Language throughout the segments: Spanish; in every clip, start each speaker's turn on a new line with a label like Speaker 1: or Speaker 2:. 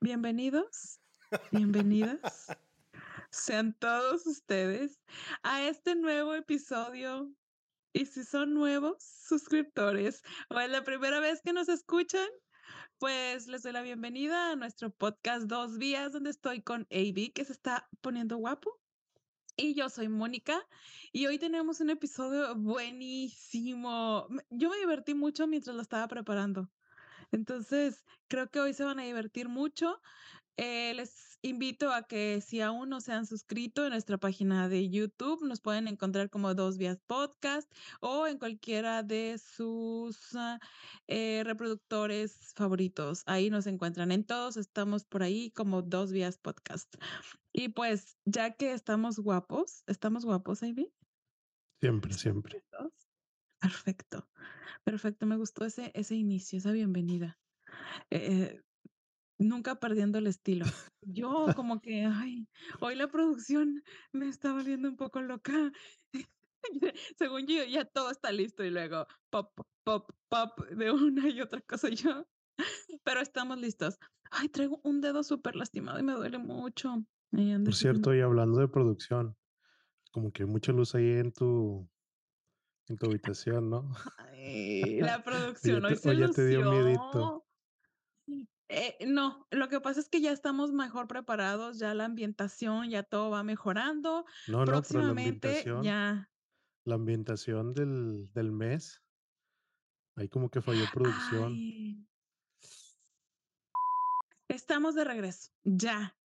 Speaker 1: Bienvenidos, bienvenidas, sean todos ustedes a este nuevo episodio. Y si son nuevos suscriptores o es la primera vez que nos escuchan, pues les doy la bienvenida a nuestro podcast Dos Vías, donde estoy con AB, que se está poniendo guapo. Y yo soy Mónica y hoy tenemos un episodio buenísimo. Yo me divertí mucho mientras lo estaba preparando. Entonces, creo que hoy se van a divertir mucho. Eh, les invito a que si aún no se han suscrito en nuestra página de YouTube, nos pueden encontrar como Dos Vías Podcast o en cualquiera de sus ah, eh, reproductores favoritos. Ahí nos encuentran. En todos estamos por ahí como Dos Vías Podcast. Y pues, ya que estamos guapos, ¿estamos guapos, Ivy?
Speaker 2: Siempre, siempre.
Speaker 1: Perfecto, perfecto. Me gustó ese, ese inicio, esa bienvenida. Eh, nunca perdiendo el estilo. Yo como que, ay, hoy la producción me está volviendo un poco loca. Según yo, ya todo está listo y luego pop, pop, pop de una y otra cosa yo. Pero estamos listos. Ay, traigo un dedo súper lastimado y me duele mucho.
Speaker 2: Por cierto, y hablando de producción, como que mucha luz ahí en tu, en tu habitación, ¿no?
Speaker 1: Ay, la producción hoy se ya te dio miedito. Eh, no, lo que pasa es que ya estamos mejor preparados, ya la ambientación, ya todo va mejorando. No, no, Próximamente la ya.
Speaker 2: La ambientación del, del mes, ahí como que falló producción.
Speaker 1: Estamos de regreso, ya.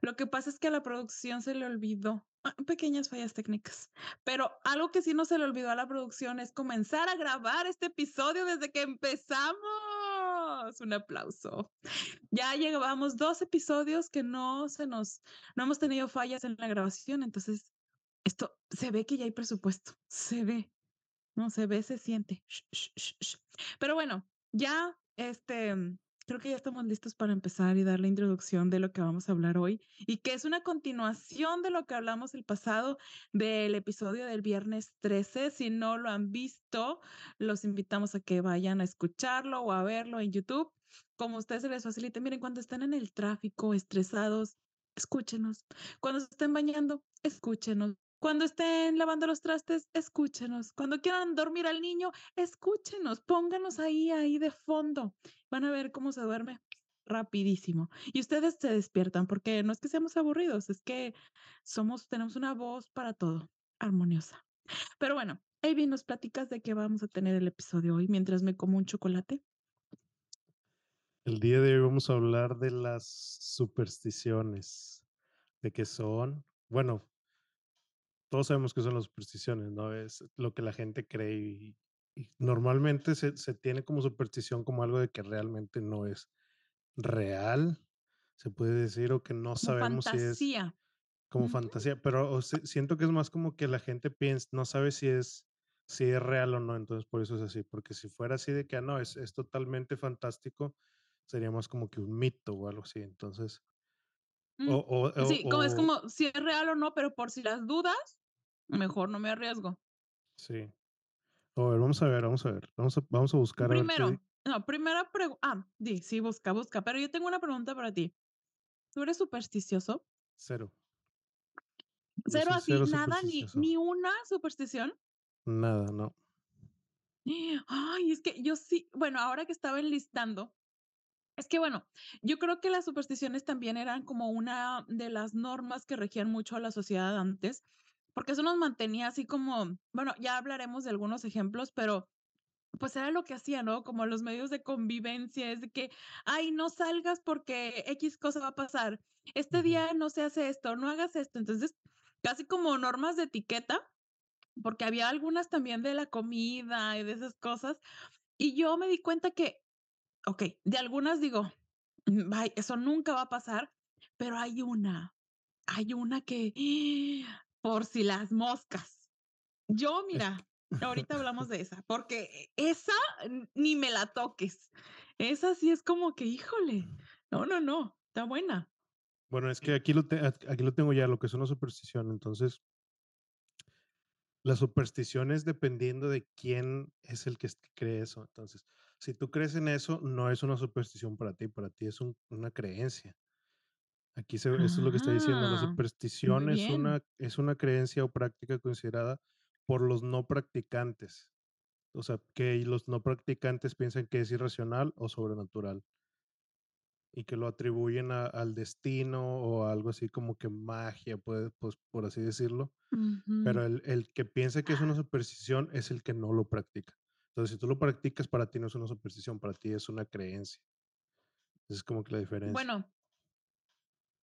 Speaker 1: Lo que pasa es que a la producción se le olvidó ah, pequeñas fallas técnicas, pero algo que sí no se le olvidó a la producción es comenzar a grabar este episodio desde que empezamos. Un aplauso. Ya llevamos dos episodios que no se nos, no hemos tenido fallas en la grabación, entonces esto se ve que ya hay presupuesto, se ve, no se ve, se siente. Pero bueno, ya este creo que ya estamos listos para empezar y dar la introducción de lo que vamos a hablar hoy y que es una continuación de lo que hablamos el pasado del episodio del viernes 13. Si no lo han visto, los invitamos a que vayan a escucharlo o a verlo en YouTube. Como a ustedes se les facilite, miren, cuando estén en el tráfico, estresados, escúchenos. Cuando se estén bañando, escúchenos. Cuando estén lavando los trastes, escúchenos. Cuando quieran dormir al niño, escúchenos. Pónganos ahí, ahí de fondo. Van a ver cómo se duerme rapidísimo. Y ustedes se despiertan porque no es que seamos aburridos, es que somos, tenemos una voz para todo, armoniosa. Pero bueno, Avi, ¿nos platicas de qué vamos a tener el episodio hoy mientras me como un chocolate?
Speaker 2: El día de hoy vamos a hablar de las supersticiones, de qué son, bueno, todos sabemos que son las supersticiones, ¿no? Es lo que la gente cree y, normalmente se, tiene como superstición como algo de que realmente no es real, se puede decir, o que no sabemos si es como fantasía, pero siento que es más como que la gente piensa, no sabe si es, si es real o no, entonces por eso es así, porque si fuera así de que, ah, no, es, es totalmente fantástico, sería más como que un mito o algo así, entonces...
Speaker 1: Mm, o, sí, como es como si es real o no, pero por si las dudas, mejor no me arriesgo.
Speaker 2: Sí. A ver, vamos a ver, vamos a ver. Vamos a, vamos a buscar.
Speaker 1: Primero, no, primera pregunta. Ah, di, sí, busca, busca. Pero yo tengo una pregunta para ti. ¿Tú eres supersticioso?
Speaker 2: Cero.
Speaker 1: Cero así, nada, ni, ni una superstición.
Speaker 2: Nada, no.
Speaker 1: Ay, es que yo sí, bueno, ahora que estaba enlistando, es que bueno, yo creo que las supersticiones también eran como una de las normas que regían mucho a la sociedad antes, porque eso nos mantenía así como, bueno, ya hablaremos de algunos ejemplos, pero pues era lo que hacía, ¿no? Como los medios de convivencia, es de que, ay, no salgas porque X cosa va a pasar, este día no se hace esto, no hagas esto, entonces, casi como normas de etiqueta, porque había algunas también de la comida y de esas cosas, y yo me di cuenta que, ok, de algunas digo, mm, ay, eso nunca va a pasar, pero hay una, hay una que por si las moscas. Yo, mira, ahorita hablamos de esa, porque esa ni me la toques. Esa sí es como que, híjole, no, no, no, está buena.
Speaker 2: Bueno, es que aquí lo, aquí lo tengo ya, lo que es una superstición. Entonces, la superstición es dependiendo de quién es el que cree eso. Entonces, Si tú crees en eso, no es una superstición para ti, para ti es un una creencia. Aquí se eso es lo que está diciendo, la
Speaker 1: Ah,
Speaker 2: superstición es una es una creencia o práctica considerada por los no practicantes. O sea, que los no practicantes piensan que es irracional o sobrenatural, y que lo atribuyen a al destino o a algo así como que magia, puede pues, por así decirlo, pero el el que piensa que es una superstición es el que no lo practica. Entonces, si tú lo practicas, para ti no es una superstición, para ti es una creencia. Es como que la diferencia.
Speaker 1: Bueno,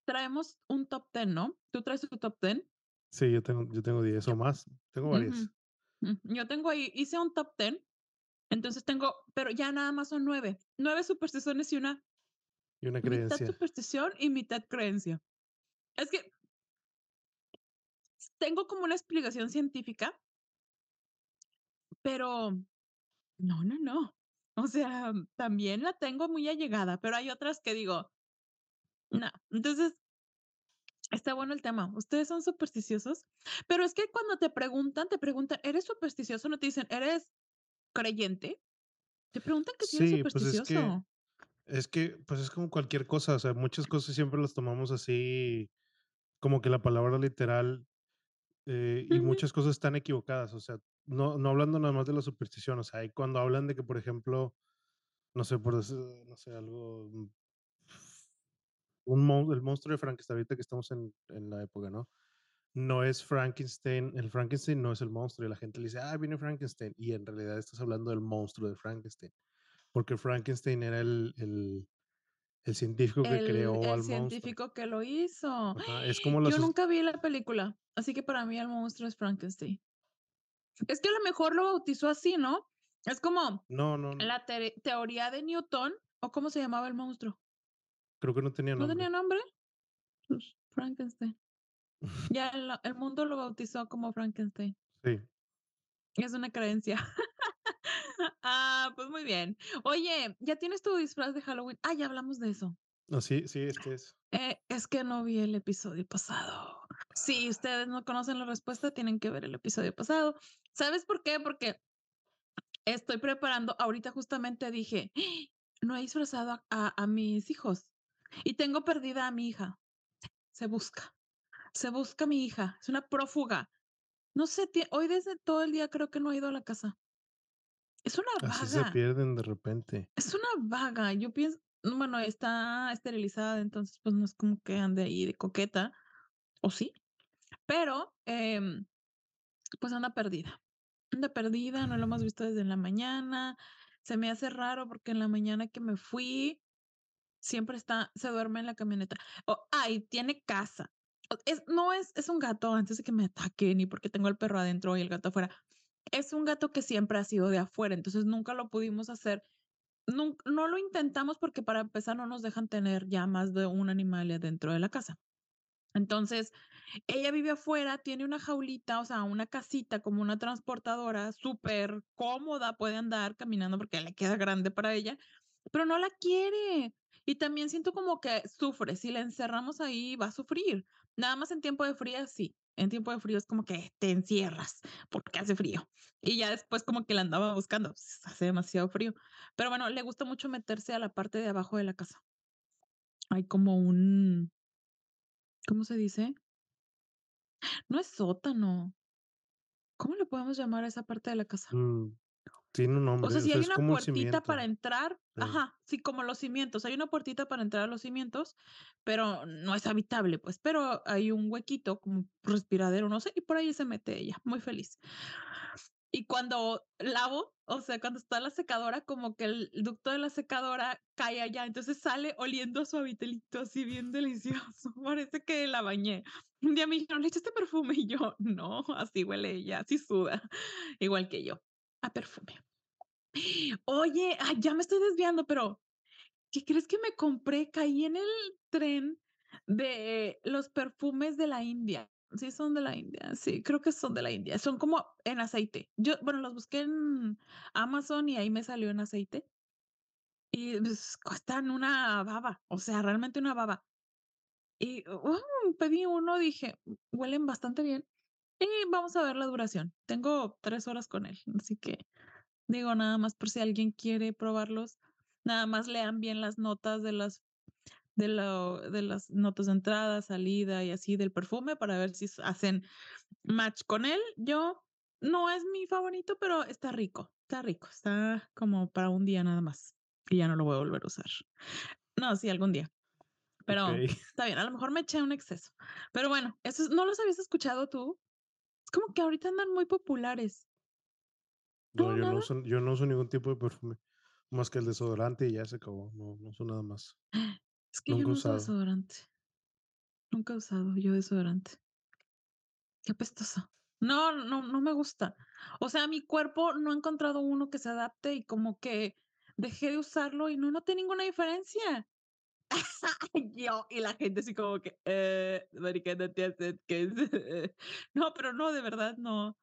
Speaker 1: traemos un top 10, ¿no? ¿Tú traes tu top 10?
Speaker 2: Sí, yo tengo yo tengo 10 o más, tengo varias,
Speaker 1: yo tengo ahí hice un top 10, entonces tengo pero ya nada más son 9, 9 supersticiones y una
Speaker 2: y una
Speaker 1: mitad
Speaker 2: creencia.
Speaker 1: superstición y mitad creencia. Es que tengo como una explicación científica, pero no, no, no. O sea, también la tengo muy allegada, pero hay otras que digo, no. Entonces, está bueno el tema. ¿Ustedes son supersticiosos? Pero es que cuando te preguntan, te preguntan, ¿eres supersticioso? No te dicen, ¿eres creyente? Te preguntan que si eres
Speaker 2: Sí, pues es que
Speaker 1: supersticioso.
Speaker 2: es que, pues es como cualquier cosa, o sea, muchas cosas siempre las tomamos así, como que la palabra literal, eh, y muchas cosas están equivocadas, o sea, no no hablando nada más de la superstición, o sea, y cuando hablan de que, por ejemplo, no sé, por decir, no sé, algo, mm, un mon el monstruo de Frankenstein, ahorita que estamos en en la época, ¿no? No es Frankenstein, el Frankenstein no es el monstruo, y la gente le dice: "Ah, viene Frankenstein", y en realidad estás hablando del monstruo de Frankenstein, porque Frankenstein era el el el científico que
Speaker 1: El
Speaker 2: creó
Speaker 1: el
Speaker 2: al monstruo.
Speaker 1: científico que lo hizo.
Speaker 2: Ajá, es como
Speaker 1: Yo nunca vi la película, así que para mí el monstruo es Frankenstein. Es que a lo mejor lo bautizó así, ¿no? Es como
Speaker 2: no, no,
Speaker 1: la teoría de Newton, ¿o cómo se llamaba el monstruo?
Speaker 2: Creo que no tenía
Speaker 1: ¿No tenía
Speaker 2: nombre.
Speaker 1: nombre? Frankenstein. Ya el el mundo lo bautizó como Frankenstein.
Speaker 2: Sí,
Speaker 1: Es una creencia. Ah, pues muy bien. Oye, ¿ya tienes tu disfraz de Halloween? Ah, ya hablamos de eso.
Speaker 2: no, sí, sí, este es.
Speaker 1: Eh, es que no vi el episodio pasado. Si ustedes no conocen la respuesta, tienen que ver el episodio pasado. ¿Sabes por qué? Porque estoy preparando, ahorita justamente dije, "Ah, no he disfrazado a, a- a mis hijos y tengo perdida a mi hija. Se busca, se busca a mi hija. Es una prófuga. No sé, hoy desde todo el día creo que no ha ido a la casa. Es una
Speaker 2: Así se
Speaker 1: vaga,
Speaker 2: pierden de repente.
Speaker 1: es una vaga. Yo pienso, bueno, está esterilizada, entonces pues no es como que ande ahí de coqueta, o sí, pero em, Pues anda perdida. Anda perdida, no lo hemos visto desde la mañana. Se me hace raro porque en la mañana que me fui, siempre está, se duerme en la camioneta. Oh, ay, tiene casa. Es, no es, es un gato antes de que me ataquen ni porque tengo el perro adentro y el gato afuera. Es un gato que siempre ha sido de afuera, entonces nunca lo pudimos hacer. nun- no lo intentamos porque para empezar no nos dejan tener ya más de un animal dentro de la casa. Entonces, ella vive afuera, tiene una jaulita, o sea, una casita como una transportadora, súper cómoda, puede andar caminando porque le queda grande para ella, pero no la quiere. Y también siento como que sufre, si la encerramos ahí va a sufrir. Nada más en tiempo de frío, sí. En tiempo de frío es como que te encierras porque hace frío. Y ya después como que la andaba buscando, pues, hace demasiado frío. Pero bueno, le gusta mucho meterse a la parte de abajo de la casa. Hay como un, ¿cómo se dice? No es sótano. ¿Cómo le podemos llamar a esa parte de la casa?
Speaker 2: Mm, tiene un
Speaker 1: O sea,
Speaker 2: o
Speaker 1: si
Speaker 2: sea,
Speaker 1: hay una puertita para entrar,
Speaker 2: Sí.
Speaker 1: ajá, sí, como los cimientos, hay una puertita para entrar a los cimientos, pero no es habitable, pues, pero hay un huequito como respiradero, no sé, y por ahí se mete ella, muy feliz. Y cuando lavo, o sea, cuando está la secadora, como que el ducto de la secadora cae allá, entonces sale oliendo a su habitelito así bien delicioso. Parece que la bañé. Un día me dijeron, ¿le echaste perfume? Y yo, no, así huele ella, así suda, igual que yo, a perfume. Oye, ya me estoy desviando, pero ¿qué crees que me compré? Caí en el tren de los perfumes de la India. Sí, son de la India. Sí, creo que son de la India. Son como en aceite. Yo, bueno, los busqué en Amazon y ahí me salió en aceite y pues, cuestan una baba, o sea, realmente una baba. Y uh, pedí uno, dije, huelen bastante bien y vamos a ver la duración. Tengo tres horas con él, así que Digo, nada más por si alguien quiere probarlos, nada más lean bien las notas de las de lo de las notas de entrada, salida y así del perfume para ver si hacen match con él. Yo no es mi favorito, pero está rico, está rico, está como para un día nada más, y ya no lo voy a volver a usar. No, sí, algún día. Pero
Speaker 2: Okey.
Speaker 1: está bien, a lo mejor me eché un exceso. Pero bueno, ¿esos no los habías escuchado tú? Es como que ahorita andan muy populares.
Speaker 2: No,
Speaker 1: ¿No,
Speaker 2: yo no uso yo no uso ningún tipo de perfume, más que el desodorante y ya se acabó, no no uso nada más.
Speaker 1: Es que yo
Speaker 2: Nunca he
Speaker 1: no uso
Speaker 2: usado.
Speaker 1: desodorante. Nunca he usado yo desodorante. Qué apestoso. No, no, no me gusta. O sea, mi cuerpo no ha encontrado uno que se adapte y como que dejé de usarlo y no noté ninguna diferencia. Yo, y la gente así como que, eh, marica, no te acerques. No, pero no, de verdad no.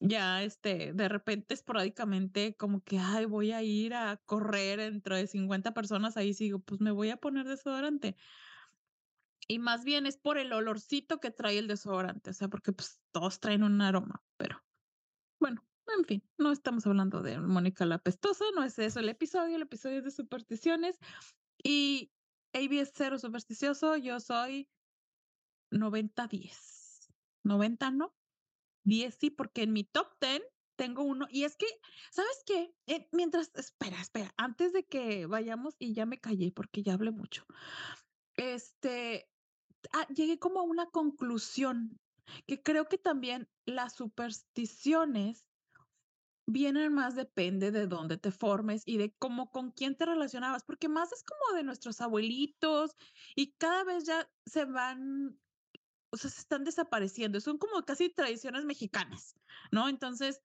Speaker 1: Ya, este, de repente, esporádicamente, como que, ay, voy a ir a correr entre 50 personas, ahí sigo, pues me voy a poner desodorante. Y más bien es por el olorcito que trae el desodorante, o sea, porque, pues, todos traen un aroma, pero bueno, en fin, no estamos hablando de Mónica la apestosa, no es eso el episodio, el episodio es de supersticiones y AB es cero supersticioso, yo soy 90-10. 90 no, 10 sí, porque en mi top 10 tengo uno y es que, ¿sabes qué? Eh, mientras espera, espera, antes de que vayamos y ya me callé porque ya hablé mucho. Este, ah, llegué como a una conclusión, que creo que también las supersticiones vienen más depende de dónde te formes y de cómo con quién te relacionabas, porque más es como de nuestros abuelitos y cada vez ya se van, o sea, se están desapareciendo, son como casi tradiciones mexicanas, ¿no? Entonces,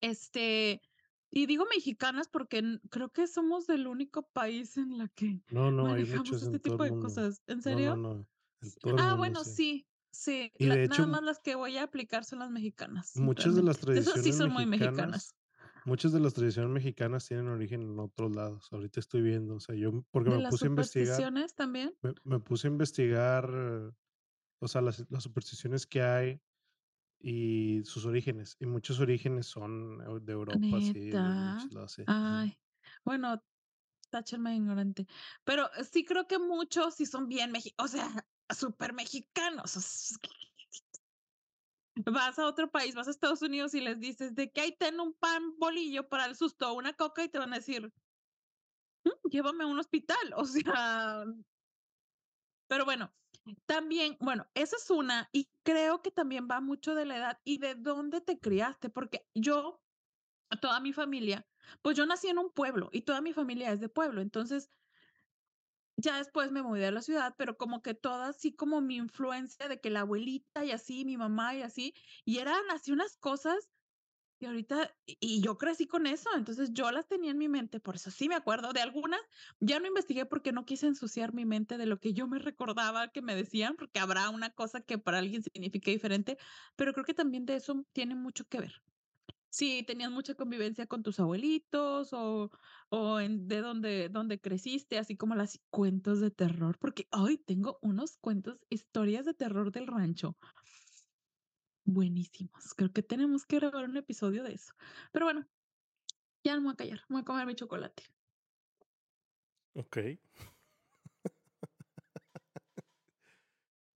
Speaker 1: este, y digo mexicanas porque creo que somos el único país en la que
Speaker 2: No, no,
Speaker 1: manejamos este tipo de cosas, ¿en
Speaker 2: No, no,
Speaker 1: serio?
Speaker 2: no, en
Speaker 1: Ah,
Speaker 2: mundo,
Speaker 1: bueno,
Speaker 2: sí.
Speaker 1: sí, sí,
Speaker 2: Y
Speaker 1: la
Speaker 2: de hecho
Speaker 1: nada más las que voy a aplicar son las mexicanas,
Speaker 2: muchas de las.
Speaker 1: De esas sí
Speaker 2: tradiciones
Speaker 1: son muy
Speaker 2: mexicanas muchas de las tradiciones mexicanas tienen origen en otros lados. Ahorita estoy viendo, o sea, yo porque
Speaker 1: ¿De
Speaker 2: me
Speaker 1: las
Speaker 2: puse a investigar
Speaker 1: también?
Speaker 2: me me puse a investigar, o sea, las las supersticiones que hay y sus orígenes, y muchos orígenes son, eh, de Europa, sí, de lados, sí.
Speaker 1: Ay, bueno, táchenme ignorante, pero sí creo que muchos sí son bien mexi o sea, supermexicanos, o s Vas a otro país, vas a Estados Unidos y les dices de que: "Ay, ten un pan bolillo para el susto, o una coca", y te van a decir "Mm, llévame a un hospital", o sea pero bueno, también, bueno, esa es una, y creo que también va mucho de la edad y de dónde te criaste, porque yo, toda mi familia, pues yo nací en un pueblo y toda mi familia es de pueblo, entonces ya después me mudé a la ciudad, pero como que toda así como mi influencia de que la abuelita y así, mi mamá y así, y eran así unas cosas y ahorita y yo crecí con eso, entonces yo las tenía en mi mente, por eso sí me acuerdo de algunas, ya no investigué porque no quise ensuciar mi mente de lo que yo me recordaba que me decían, porque habrá una cosa que para alguien signifique diferente, pero creo que también de eso tiene mucho que ver. Si tenías mucha convivencia con tus abuelitos o o en de dónde dónde creciste, así como las cuentos de terror, porque, ay, tengo unos cuentos, historias de terror del rancho. Buenísimos, creo que tenemos que grabar un episodio de eso. Pero bueno, ya me voy a callar, me voy a comer mi chocolate.
Speaker 2: Okey.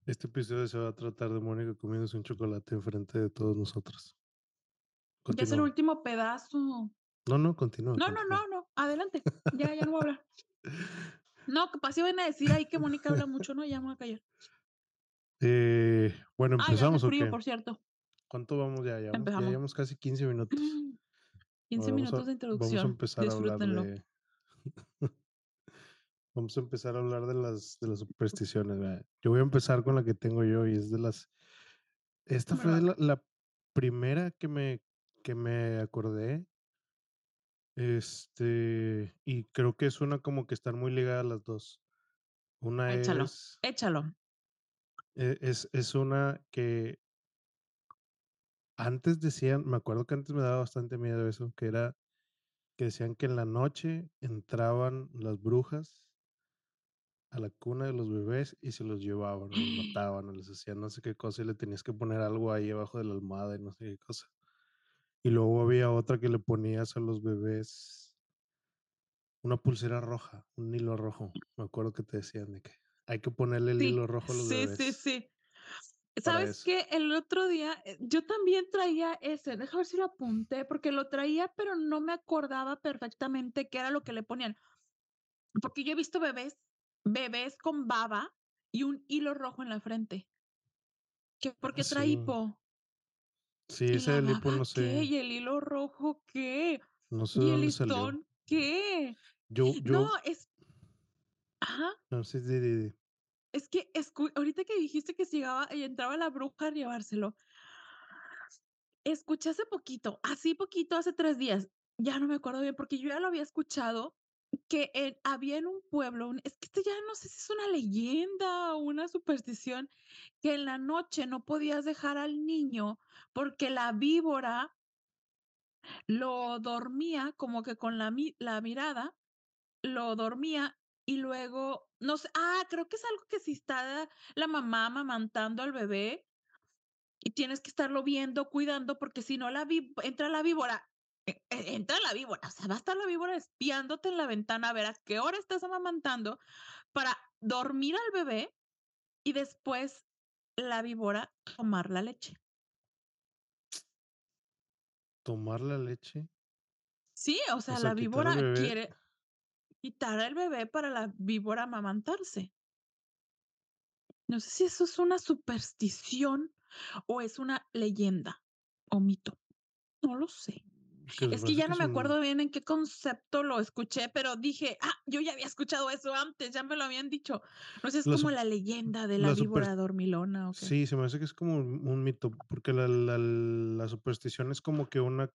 Speaker 2: Este episodio se va a tratar de Mónica comiéndose un chocolate enfrente de todos nosotros.
Speaker 1: Ya es el último pedazo.
Speaker 2: No, no, continúa,
Speaker 1: No, no,
Speaker 2: continúa.
Speaker 1: no, no, adelante. Ya, ya no voy a hablar. No, capaz si van a decir ahí que Mónica habla mucho, ¿no? Ya me voy a callar.
Speaker 2: Eh, bueno,
Speaker 1: Ah,
Speaker 2: ¿empezamos o
Speaker 1: frío,
Speaker 2: qué?
Speaker 1: por cierto.
Speaker 2: ¿Cuánto vamos ya? Ya llevamos casi 15 minutos.
Speaker 1: 15
Speaker 2: Ahora vamos a
Speaker 1: minutos de
Speaker 2: vamos a
Speaker 1: introducción,
Speaker 2: empezar a hablar de vamos a empezar a hablar de las de las supersticiones, ¿verdad? Yo voy a empezar con la que tengo yo, y es de las esta fue la primera que me que me acordé. Este, y creo que es una como que están muy ligadas las 2. Una
Speaker 1: Échalo,
Speaker 2: es
Speaker 1: échalo.
Speaker 2: E es es una que antes decían, me acuerdo que antes me daba bastante miedo eso, que era que decían que en la noche entraban las brujas a la cuna de los bebés y se los llevaban, los mataban, o les hacían no sé qué cosa, y le tenías que poner algo ahí abajo de la almohada y no sé qué cosa. Y luego había otra que le ponías a los bebés una pulsera roja, un hilo rojo. Me acuerdo que te decían de que hay que ponerle el
Speaker 1: Sí,
Speaker 2: hilo rojo a los
Speaker 1: sí,
Speaker 2: bebés.
Speaker 1: sí, sí.
Speaker 2: para
Speaker 1: ¿Sabes qué? El otro día eh, yo también traía ese, deja ver si lo apunté, porque lo traía, pero no me acordaba perfectamente qué era lo que le ponían. Porque yo he visto bebés, bebés con baba y un hilo rojo en la frente. Que porque
Speaker 2: Ah,
Speaker 1: trae
Speaker 2: sí.
Speaker 1: hipo.
Speaker 2: Sí,
Speaker 1: ¿Y
Speaker 2: ese del hipo no
Speaker 1: qué?
Speaker 2: sé,
Speaker 1: ¿Y el hilo rojo qué?
Speaker 2: no sé
Speaker 1: ¿Y el
Speaker 2: salió.
Speaker 1: listón qué?
Speaker 2: Yo,
Speaker 1: No,
Speaker 2: yo,
Speaker 1: es ajá,
Speaker 2: di, di, di.
Speaker 1: es que escu ahorita que dijiste que si llegaba y entraba la bruja a llevárselo, escuché hace poquito, así poquito, hace 3 días, ya no me acuerdo bien, porque yo ya lo había escuchado, que en había en un pueblo, un es que esto ya no sé si es una leyenda o una superstición, que en la noche no podías dejar al niño porque la víbora lo dormía como que con la mi la mirada, lo dormía y luego, no sé, ah, creo que es algo que si está la mamá amamantando al bebé y tienes que estarlo viendo, cuidando, porque si no la entra la víbora, e e entra la víbora, o sea, va a estar la víbora espiándote en la ventana a ver a qué hora estás amamantando para dormir al bebé y después la víbora tomar la leche.
Speaker 2: Tomar la leche,
Speaker 1: Sí, o
Speaker 2: o
Speaker 1: sea, la víbora quiere quitar al bebé para la víbora amamantarse. No sé si eso es una superstición o es una leyenda o mito, no lo sé.
Speaker 2: Que
Speaker 1: Es que ya no me acuerdo bien en qué concepto lo escuché, pero dije: "Ah, yo ya había escuchado eso antes, ya me lo habían dicho". No sé, es
Speaker 2: la,
Speaker 1: como la leyenda de la
Speaker 2: la super,
Speaker 1: víbora dormilona, ¿o qué?
Speaker 2: sí, se me hace que es como un, mito, porque la, la superstición es como que una,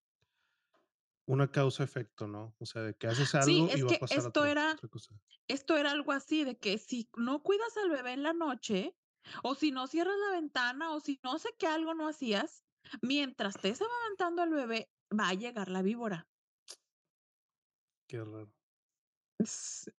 Speaker 2: una causa-efecto, ¿no? O sea, de que haces
Speaker 1: Sí,
Speaker 2: algo y va a pasar
Speaker 1: esto era
Speaker 2: otra cosa.
Speaker 1: esto era algo así de que si no cuidas al bebé en la noche, o si no cierras la ventana, o si no sé qué algo no hacías, mientras estés amamantando al bebé, va a llegar la víbora.
Speaker 2: Qué raro.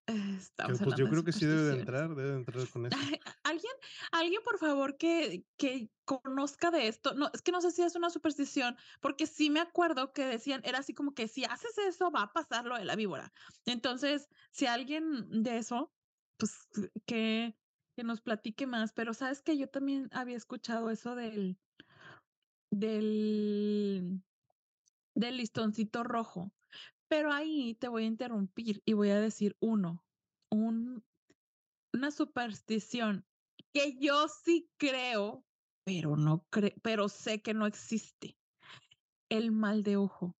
Speaker 1: Eh, estamos
Speaker 2: pues yo creo que sí debe de entrar, debe de entrar con eso.
Speaker 1: Alguien alguien, por favor, que que conozca de esto. No, es que no sé si es una superstición, porque sí me acuerdo que decían, era así como que si haces eso, va a pasar lo de la víbora. Entonces, si alguien de eso, pues, que que nos platique más. Pero, ¿sabes que Yo también había escuchado eso del del del listoncito rojo, pero ahí te voy a interrumpir y voy a decir uno, un una superstición que yo sí creo, pero no creo, pero sé que no existe, el mal de ojo.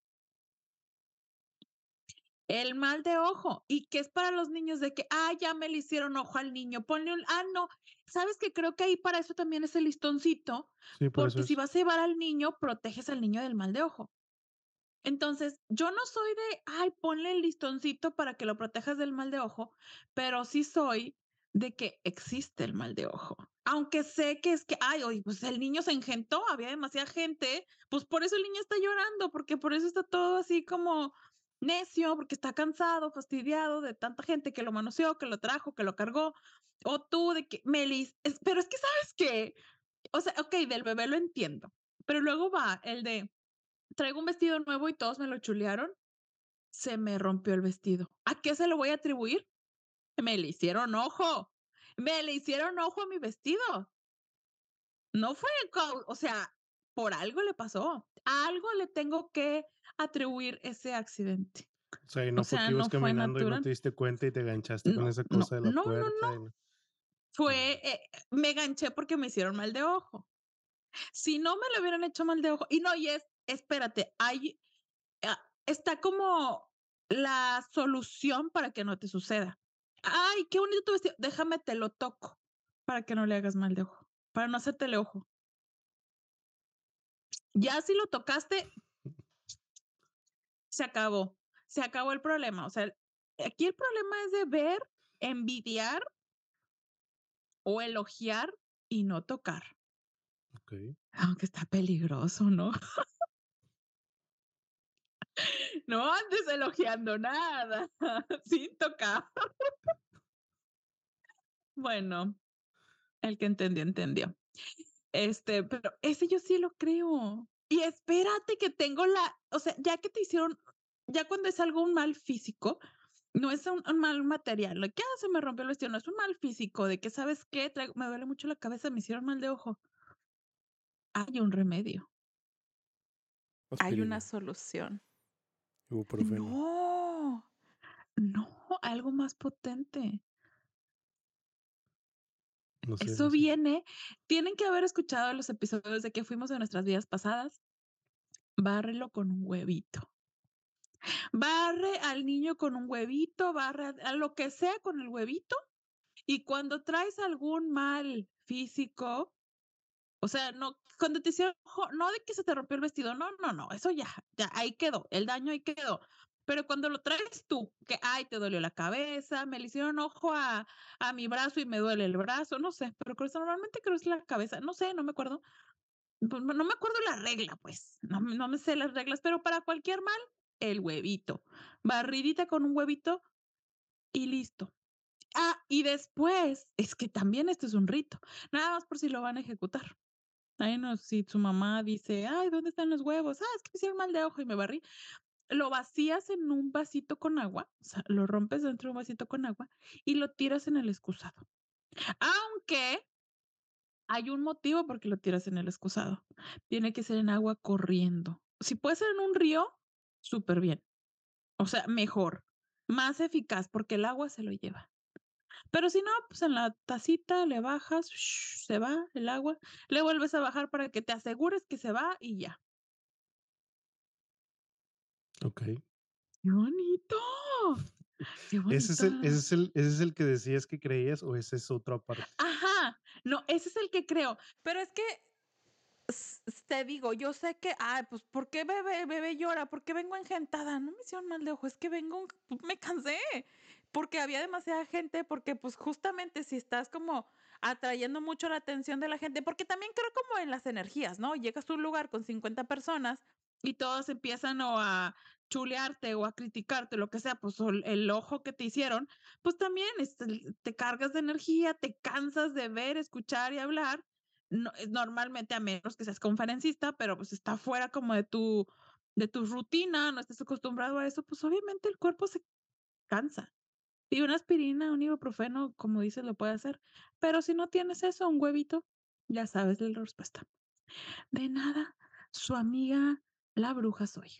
Speaker 1: El mal de ojo, y que es para los niños de que, ah, ya me le hicieron ojo al niño, ponle un, ah, no, ¿sabes que Creo que ahí para eso también es el listoncito,
Speaker 2: Sí, por eso
Speaker 1: porque si vas a llevar al niño, proteges al niño del mal de ojo. Entonces, yo no soy de, ay, ponle el listoncito para que lo protejas del mal de ojo, pero sí soy de que existe el mal de ojo. Aunque sé que es que, ay, oye, pues el niño se engentó, había demasiada gente, pues por eso el niño está llorando, porque por eso está todo así como necio, porque está cansado, fastidiado de tanta gente que lo manoseó, que lo trajo, que lo cargó, o tú de que, Melis, pero es que sabes que, o sea, ok, del bebé lo entiendo, pero luego va el de, traigo un vestido nuevo y todos me lo chulearon, se me rompió el vestido. ¿A qué se lo voy a atribuir? Me le hicieron ojo. Me le hicieron ojo a mi vestido. No fue, o sea, por algo le pasó. A algo le tengo que atribuir ese accidente.
Speaker 2: O sea, y
Speaker 1: O
Speaker 2: no fue
Speaker 1: sea,
Speaker 2: que ibas
Speaker 1: no
Speaker 2: caminando y no te diste cuenta y te enganchaste con
Speaker 1: No,
Speaker 2: esa
Speaker 1: no,
Speaker 2: cosa de la
Speaker 1: no, no,
Speaker 2: puerta.
Speaker 1: no.
Speaker 2: no-
Speaker 1: Fue, eh, me ganché porque me hicieron mal de ojo. Si no me lo hubieran hecho mal de ojo, y no, y es, espérate, hay, ah, está como la solución para que no te suceda. Ay, qué bonito tu vestido. Déjame te lo toco para que no le hagas mal de ojo, para no hacerte el ojo. Ya si lo tocaste, se acabó. Se acabó el problema. O sea, aquí el problema es de ver, envidiar o elogiar y no tocar. Aunque está peligroso, ¿no? No andes elogiando nada sin tocar. Bueno, el que entendió, entendió. Este, pero ese yo sí lo creo. Y espérate que tengo la, o sea, ya que te hicieron, ya cuando es algo un mal físico, no es un, un mal material, lo que ah, se me rompió el vestido, no es un mal físico, de que sabes qué, Traigo- me duele mucho la cabeza, me hicieron mal de ojo. Hay un remedio, hay una solución.
Speaker 2: Ibuprofeno.
Speaker 1: No, no, algo más potente.
Speaker 2: No sé,
Speaker 1: Eso
Speaker 2: no sé.
Speaker 1: viene, tienen que haber escuchado los episodios de que fuimos de nuestras vidas pasadas. Bárrelo con un huevito. Barre al niño con un huevito, barre a, a lo que sea con el huevito. Y cuando traes algún mal físico, o sea, no, cuando te hicieron, ojo, no de que se te rompió el vestido, no, no, no, eso ya, ya, ahí quedó, el daño ahí quedó. Pero cuando lo traes tú, que, ay, te dolió la cabeza, me le hicieron ojo a, a mi brazo y me duele el brazo, no sé, pero creo que normalmente creo es la cabeza, no sé, no me acuerdo. Pues, no me acuerdo la regla, pues, no, no me sé las reglas, pero para cualquier mal, el huevito. Barridita con un huevito y listo. Ah, y después, es que también esto es un rito, nada más por si lo van a ejecutar. Ay, no, si su mamá dice, ay, ¿dónde están los huevos? Ah, es que me hicieron mal de ojo y me barrí. Lo vacías en un vasito con agua, o sea, lo rompes dentro de un vasito con agua y lo tiras en el excusado. Aunque hay un motivo por qué lo tiras en el excusado. Tiene que ser en agua corriendo. Si puede ser en un río, súper bien. O sea, mejor, más eficaz, porque el agua se lo lleva. Pero si no, pues en la tacita le bajas, se va el agua, le vuelves a bajar para que te asegures que se va y ya.
Speaker 2: Ok.
Speaker 1: ¡Qué bonito! ¡Qué
Speaker 2: ¿Ese es, el, ese, es el, ¿Ese es el que decías que creías o ese es otra parte?
Speaker 1: Ajá, no, ese es el que creo, pero es que te digo, yo sé que, ay, pues, ¿por qué bebé, bebé llora? ¿Por qué vengo engentada? No me hicieron mal de ojo, es que vengo, me cansé, porque había demasiada gente, porque pues justamente si estás como atrayendo mucho la atención de la gente, porque también creo como en las energías, ¿no? Llegas a un lugar con 50 personas y todos empiezan o a chulearte o a criticarte, lo que sea, pues el ojo que te hicieron, pues también este, te cargas de energía, te cansas de ver, escuchar y hablar es normalmente a menos que seas conferencista, pero pues está fuera como de tu, de tu rutina, no estás acostumbrado a eso, pues obviamente el cuerpo se cansa. Y una aspirina, un ibuprofeno, como dices, lo puede hacer. Pero si no tienes eso, un huevito, ya sabes la respuesta. De nada, su amiga, la bruja soy.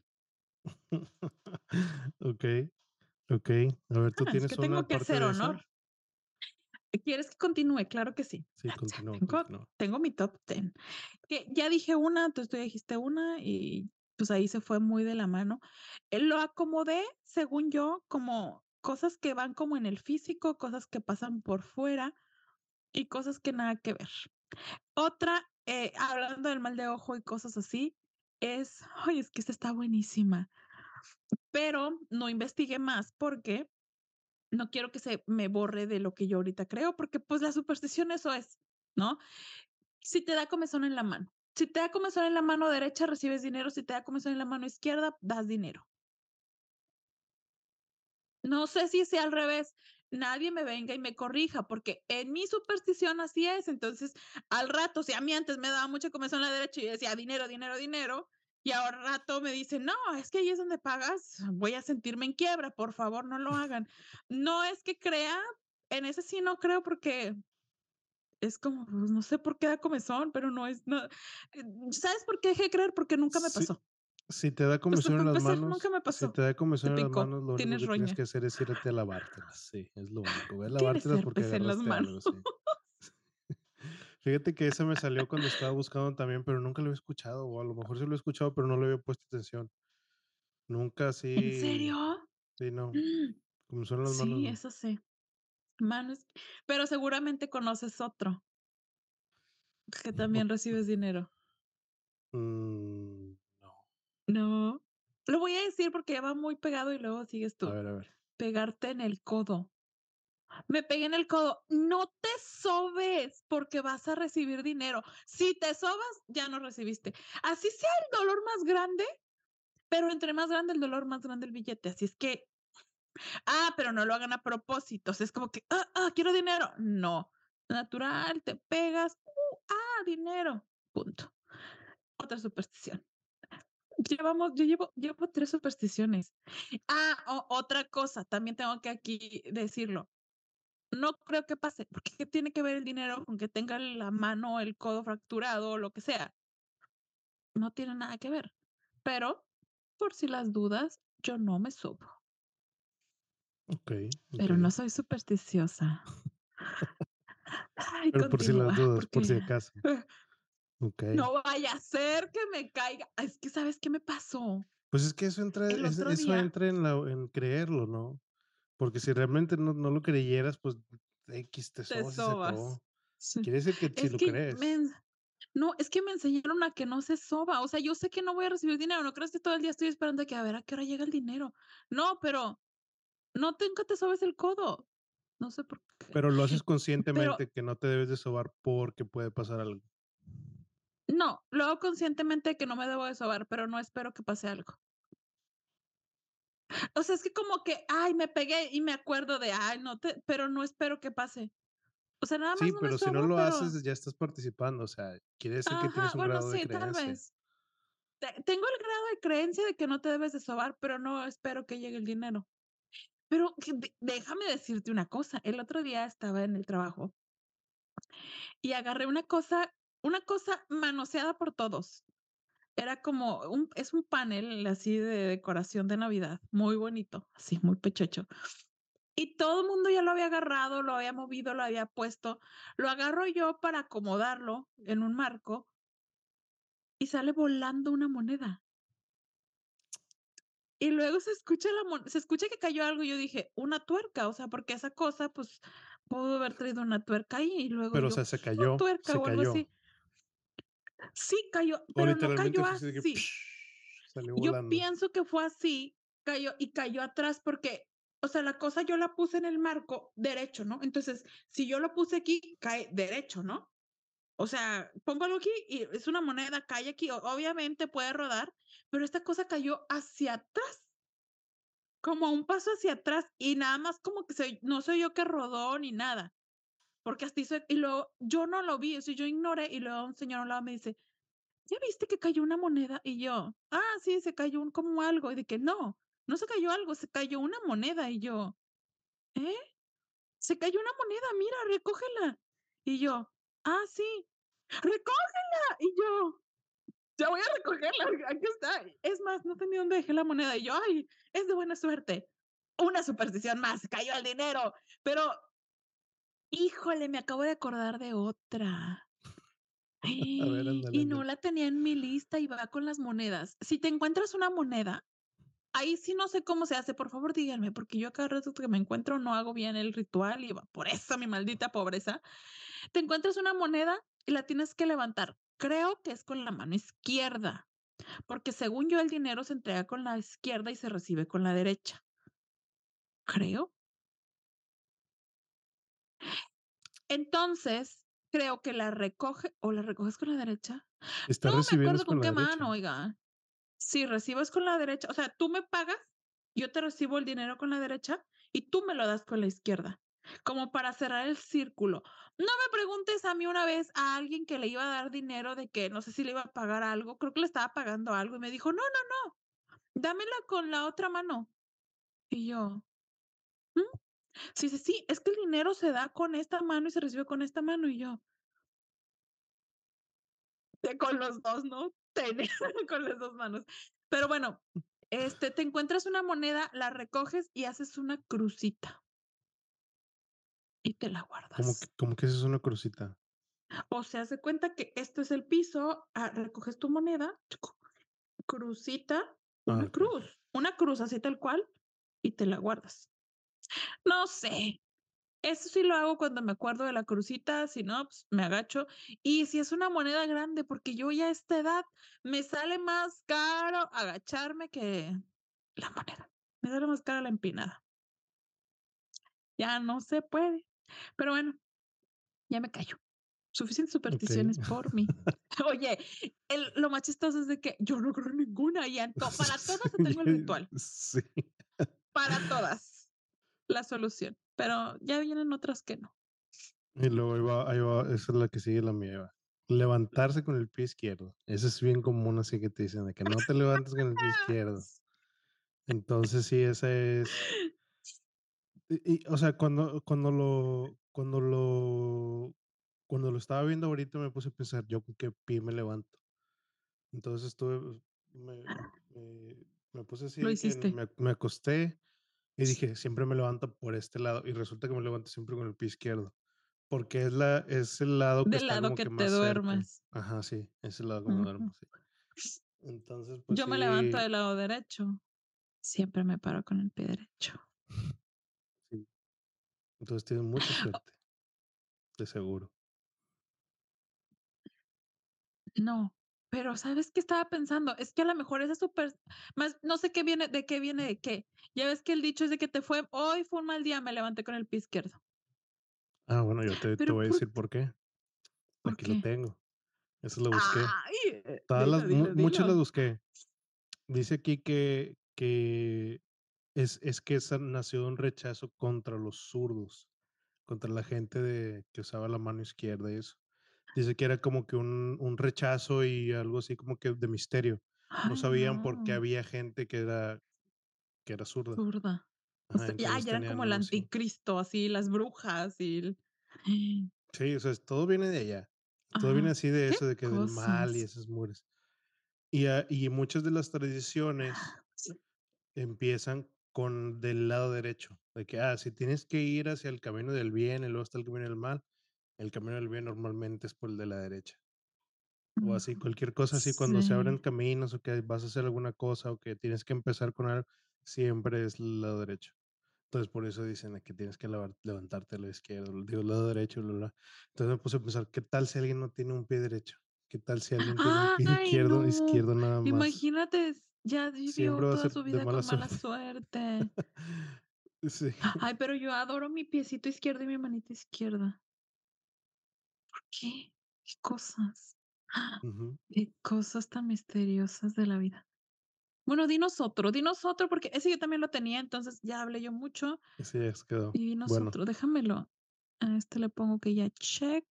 Speaker 2: ok, ok. A ver, ¿tú
Speaker 1: Ah, es
Speaker 2: tienes
Speaker 1: que
Speaker 2: una
Speaker 1: tengo que
Speaker 2: parte
Speaker 1: hacer honor. ¿Quieres que continúe? Claro que sí.
Speaker 2: Sí,
Speaker 1: ya
Speaker 2: continúa,
Speaker 1: tengo, mi top 10. Que ya dije una, entonces tú ya dijiste una y pues ahí se fue muy de la mano. Lo acomodé, según yo, como cosas que van como en el físico, cosas que pasan por fuera y cosas que nada que ver. Otra, eh, hablando del mal de ojo y cosas así, es, ay, es que esta está buenísima, pero no investigué más porque no quiero que se me borre de lo que yo ahorita creo, porque pues la superstición eso es, ¿no? Si te da comezón en la mano, si te da comezón en la mano derecha, recibes dinero, si te da comezón en la mano izquierda, das dinero. No sé si sea al revés. Nadie me venga y me corrija, porque en mi superstición así es. Entonces, al rato, si a mí antes me daba mucha comezón en la derecha y yo decía dinero, dinero, dinero, y ahora al rato me dicen, no, es que ahí es donde pagas, voy a sentirme en quiebra, por favor, no lo hagan. No es que crea, en ese sí no creo porque es como, pues, no sé por qué da comezón, pero no es, no, eh, ¿sabes por qué dejé de creer? Porque nunca me pasó.
Speaker 2: Si te da
Speaker 1: O sea,
Speaker 2: comezón en las manos,
Speaker 1: nunca me
Speaker 2: si
Speaker 1: pasó.
Speaker 2: te da comezón en las manos, lo único que tienes que hacer es irte a lavártelas. Sí, es lo único. Ve a lavártelas porque
Speaker 1: en las manos.
Speaker 2: algo, sí. Fíjate que ese me salió cuando estaba buscando también, pero nunca lo había escuchado, o a lo mejor sí lo he escuchado, pero no le había puesto atención. Nunca
Speaker 1: ¿En
Speaker 2: así,
Speaker 1: serio?
Speaker 2: sí, no,
Speaker 1: Mm,
Speaker 2: comezón en las manos,
Speaker 1: Sí,
Speaker 2: no.
Speaker 1: eso sí. Manos, pero seguramente conoces otro que también recibes dinero.
Speaker 2: Mm, no.
Speaker 1: Lo voy a decir porque ya va muy pegado y luego sigues
Speaker 2: A
Speaker 1: tú.
Speaker 2: ver, a ver.
Speaker 1: Pegarte en el codo. Me pegué en el codo. No te sobes porque vas a recibir dinero. Si te sobas, ya no recibiste. Así sea el dolor más grande, pero entre más grande el dolor, más grande el billete. Así es que, ah, pero no lo hagan a propósito. O sea, es como que, ah, ah, quiero dinero. No. Natural, te pegas, uh, ah, dinero. Punto. Otra superstición. Llevamos yo llevo llevo 3 supersticiones. Ah, o otra cosa, también tengo que aquí decirlo. No creo que pase, porque, ¿qué tiene que ver el dinero con que tenga la mano, el codo fracturado o lo que sea? No tiene nada que ver, pero, por si las dudas, yo no me subo.
Speaker 2: Okey,
Speaker 1: Pero no soy supersticiosa. Ay,
Speaker 2: Pero por si las
Speaker 1: continúa,
Speaker 2: dudas, por
Speaker 1: porque
Speaker 2: si acaso.
Speaker 1: No vaya a ser que me caiga. Es que, ¿sabes qué me pasó?
Speaker 2: Pues, es que eso entra es eso entra en la en creerlo, ¿no? Porque si realmente no no lo creyeras, pues, equis, te
Speaker 1: Te
Speaker 2: sobas.
Speaker 1: Sí.
Speaker 2: Quiere decir que
Speaker 1: Es
Speaker 2: lo
Speaker 1: que me
Speaker 2: crees.
Speaker 1: no, es que me enseñaron a que no se soba. O sea, yo sé que no voy a recibir dinero, no creas que todo el día estoy esperando a que a ver a qué hora llega el dinero. No, pero no te nunca te sobes el codo. No sé por qué.
Speaker 2: Pero lo haces
Speaker 1: Pero
Speaker 2: conscientemente que no te debes de sobar porque puede pasar algo.
Speaker 1: No, lo hago conscientemente que no me debo de sobar, pero no espero que pase algo. O sea, es que como que, ay, me pegué y me acuerdo de, ay, no te pero no espero que pase. O sea, nada más
Speaker 2: Sí,
Speaker 1: no me
Speaker 2: pero si no lo
Speaker 1: pero
Speaker 2: haces, ya estás participando, o sea, quiere decir que tienes un
Speaker 1: bueno,
Speaker 2: grado de
Speaker 1: sí, tal
Speaker 2: creencia.
Speaker 1: vez. Te tengo el grado de creencia de que no te debes de sobar, pero no espero que llegue el dinero. Pero de déjame decirte una cosa, el otro día estaba en el trabajo y agarré una cosa una cosa manoseada por todos. Era como un es un panel así de decoración de Navidad, muy bonito, así muy pechocho. Y todo mundo ya lo había agarrado, lo había movido, lo había puesto. Lo agarro yo para acomodarlo en un marco y sale volando una moneda. Y luego se escucha la mon se escucha que cayó algo, y yo dije: "Una tuerca", o sea, porque esa cosa, pues, pudo haber traído una tuerca ahí, y luego
Speaker 2: Pero, o
Speaker 1: yo:
Speaker 2: sea, se
Speaker 1: "Una
Speaker 2: cayó,
Speaker 1: tuerca",
Speaker 2: se
Speaker 1: o algo
Speaker 2: cayó.
Speaker 1: así. Sí, cayó, pero no cayó
Speaker 2: así que
Speaker 1: Yo pienso que fue así, cayó y cayó atrás porque, o sea, la cosa yo la puse en el marco derecho, ¿no? Entonces, si yo lo puse aquí, cae derecho, ¿no? O sea, pongo algo aquí y es una moneda, cae aquí, obviamente puede rodar, pero esta cosa cayó hacia atrás. Como a un paso hacia atrás y nada más como que se no se oyó que rodó ni nada, porque hasta hizo y luego yo no lo vi, o sea, yo ignoré y luego un señor a un lado me dice: "¿Ya viste que cayó una moneda?" Y yo: "Ah, sí, se cayó un como algo", y de que: "No, no se cayó algo, se cayó una moneda", y yo: "¿Eh? Se cayó una moneda, mira, recógela". Y yo: "Ah, sí, recógela", y yo: "Ya voy a recogerla, aquí está". Es más, no tenía dónde dejé la moneda, y yo: "Ay, es de buena suerte". Una superstición más, cayó el dinero, pero híjole, me acabo de acordar de otra.
Speaker 2: Ver,
Speaker 1: Y no la tenía en mi lista y va con las monedas. Si te encuentras una moneda, ahí sí no sé cómo se hace, por favor, díganme, porque yo cada rato que me encuentro no hago bien el ritual y va por eso mi maldita pobreza. Te encuentras una moneda y la tienes que levantar. Creo que es con la mano izquierda, porque según yo el dinero se entrega con la izquierda y se recibe con la derecha. Creo. Entonces, creo que la recoge ¿o la recoges con la derecha? No
Speaker 2: Estás
Speaker 1: me acuerdo
Speaker 2: con
Speaker 1: qué mano, oiga. Si recibes con la derecha, o sea, tú me pagas, yo te recibo el dinero con la derecha y tú me lo das con la izquierda, como para cerrar el círculo. No me preguntes a mí una vez a alguien que le iba a dar dinero de que no sé si le iba a pagar algo, creo que le estaba pagando algo y me dijo: "No, no, no, dámela con la otra mano". Y yo, ¿mm? Sí, sí, sí, es que el dinero se da con esta mano y se recibe con esta mano y yo con los 2, ¿no? Con las 2 manos. Pero bueno, este, te encuentras una moneda, la recoges y haces una crucita. Y te la
Speaker 2: ¿Cómo que
Speaker 1: guardas.
Speaker 2: cómo que haces una crucita?
Speaker 1: O sea, de cuenta que esto es el piso, ah, recoges tu moneda, crucita, una cruz, una cruz así tal cual, y te la guardas. No sé, eso sí lo hago cuando me acuerdo de la crucita, si no, pues, me agacho. Y si es una moneda grande, porque yo ya a esta edad me sale más caro agacharme que la moneda. Me sale más cara la empinada. Ya no se puede. Pero bueno, ya me callo. Suficientes supersticiones por mí. Oye, el lo más chistoso es de que yo no creo en ninguna, y para todas te tengo el ritual,
Speaker 2: Sí.
Speaker 1: para todas, la solución, pero ya vienen otras que no.
Speaker 2: Y luego ahí va ahí va, esa es la que sigue la mía. Levantarse con el pie izquierdo. Eso es bien común, así que te dicen de que no te levantes con el pie izquierdo. Entonces, sí, esa es y y, o sea, cuando cuando lo cuando lo cuando lo estaba viendo ahorita me puse a pensar, ¿yo con qué pie me levanto? Entonces estuve me me me puse así
Speaker 1: Lo hiciste.
Speaker 2: me me acosté y dije: "Siempre me levanto por este lado", y resulta que me levanto siempre con el pie izquierdo, porque es la es el lado que
Speaker 1: Del
Speaker 2: está
Speaker 1: lado
Speaker 2: como
Speaker 1: que
Speaker 2: que
Speaker 1: te
Speaker 2: cerca.
Speaker 1: duermes.
Speaker 2: Ajá, sí, es el lado que me duermo, sí. Entonces, pues
Speaker 1: Yo me levanto del lado derecho. Siempre me paro con el pie derecho.
Speaker 2: Sí. Entonces tienes mucha suerte. De seguro.
Speaker 1: No, pero, ¿sabes qué estaba pensando? Es que a lo mejor esa super más no sé qué viene de qué viene de qué. Ya ves que el dicho es de que te fue hoy fue un mal día, me levanté con el pie izquierdo.
Speaker 2: Ah, bueno, yo te te voy a
Speaker 1: ¿por
Speaker 2: decir por qué.
Speaker 1: ¿Por
Speaker 2: Aquí lo tengo. Eso lo busqué.
Speaker 1: Ay, eh,
Speaker 2: Todas las
Speaker 1: dilo,
Speaker 2: mu
Speaker 1: dilo,
Speaker 2: muchas las busqué. Dice aquí que que es es que esa nació de un rechazo contra los zurdos, contra la gente de que usaba la mano izquierda y eso. Dice que era como que un un rechazo y algo así como que de misterio. No sabían por qué
Speaker 1: no.
Speaker 2: había gente que era que era zurda.
Speaker 1: Zurda. O sea, y, ay,
Speaker 2: entonces
Speaker 1: eran como el
Speaker 2: así.
Speaker 1: anticristo, así las brujas y el
Speaker 2: Sí, o sea, todo viene de allá. Todo viene así de
Speaker 1: ¿Qué
Speaker 2: eso, de que del mal y
Speaker 1: cosas?
Speaker 2: esas mures. Y, ah, y muchas de las tradiciones empiezan con del lado derecho, de que, ah, si tienes que ir hacia el camino del bien y luego está el camino del mal, el camino del bien normalmente es por el de la derecha. O así, cualquier cosa así, cuando se abren caminos o que vas a hacer alguna cosa o que tienes que empezar con algo, siempre es el lado derecho. Entonces, por eso dicen que tienes que levantarte al lado izquierdo, digo, lado derecho, bla, bla. Entonces me puse a pensar, ¿qué tal si alguien no tiene un pie derecho? ¿Qué tal si alguien tiene un pie
Speaker 1: Ay,
Speaker 2: izquierdo
Speaker 1: no.
Speaker 2: izquierdo nada más?
Speaker 1: Imagínate, ya vivió
Speaker 2: Siempre a
Speaker 1: toda su vida
Speaker 2: mala
Speaker 1: con mala
Speaker 2: suerte.
Speaker 1: suerte.
Speaker 2: Sí.
Speaker 1: Ay, pero yo adoro mi piecito izquierdo y mi manita izquierda. ¿Por qué? ¿Qué cosas?
Speaker 2: Ujú.
Speaker 1: Qué cosas tan misteriosas de la vida. Bueno, dinos otro, dinos otro, porque ese yo también lo tenía, entonces ya hablé yo mucho.
Speaker 2: Así es, quedó.
Speaker 1: Y dinos
Speaker 2: Bueno,
Speaker 1: otro, déjamelo. A este le pongo que ya check,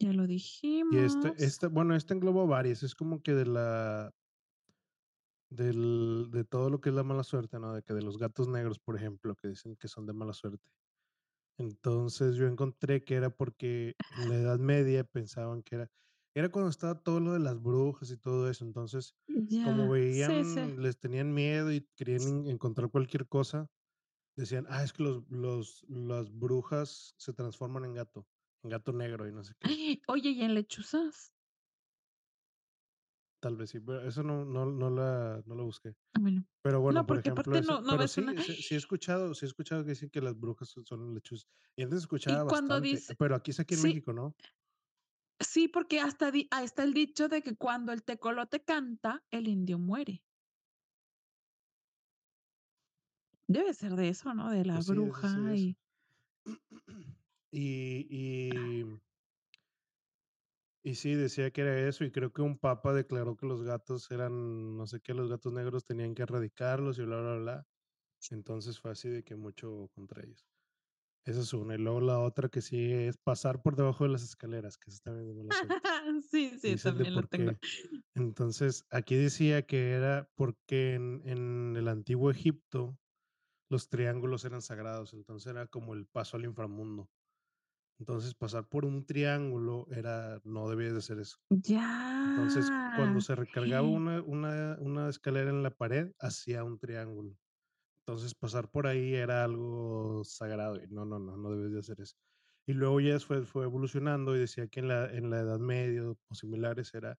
Speaker 1: ya lo
Speaker 2: y este
Speaker 1: dijimos.
Speaker 2: este, bueno, este engloba varias, es como que de la del de todo lo que es la mala suerte, ¿no? De que de los gatos negros, por ejemplo, que dicen que son de mala suerte. Entonces, yo encontré que era porque en la Edad Media pensaban que era era cuando estaba todo lo de las brujas y todo eso. Entonces, como
Speaker 1: Ya, sí, sí.
Speaker 2: veían, les tenían miedo y querían en encontrar cualquier cosa, decían: "Ah, es que los los las brujas se transforman en gato, en gato negro", y no sé qué.
Speaker 1: Oye, ¿y en lechuzas?
Speaker 2: Tal vez sí, pero eso no no no la no la busqué.
Speaker 1: Bueno.
Speaker 2: Pero bueno,
Speaker 1: No,
Speaker 2: por ejemplo,
Speaker 1: aparte
Speaker 2: eso
Speaker 1: no no
Speaker 2: pero
Speaker 1: ves una
Speaker 2: sí, sí sí he escuchado sí he escuchado que dicen que las brujas son son lechuzas. Y antes
Speaker 1: y
Speaker 2: escuchaba
Speaker 1: cuando
Speaker 2: bastante,
Speaker 1: dice
Speaker 2: pero aquí es aquí en
Speaker 1: sí,
Speaker 2: México, ¿no?
Speaker 1: sí, porque hasta di está el dicho de que cuando el tecolote canta, el indio muere. Debe ser de eso, ¿no? De la
Speaker 2: Pues sí, es
Speaker 1: bruja y
Speaker 2: Y y y sí, decía que era eso, y creo que un papa declaró que los gatos eran, no sé qué, los gatos negros tenían que erradicarlos y bla, bla, bla. Entonces fue así de que mucho contra ellos. Esa es una. Y luego la otra que sí es pasar por debajo de las escaleras, que eso también es de mala
Speaker 1: sí, sí, también lo tengo.
Speaker 2: Entonces, aquí decía que era porque en en el antiguo Egipto los triángulos eran sagrados, entonces era como el paso al inframundo. Entonces, pasar por un triángulo era no debías de hacer eso. Entonces, cuando
Speaker 1: Ya.
Speaker 2: se recargaba una una una escalera en la pared, hacía un triángulo. Entonces, pasar por ahí era algo sagrado y no, no, no, no debes de hacer eso. Y luego ya después fue evolucionando y decía que en la en la Edad Media o similares era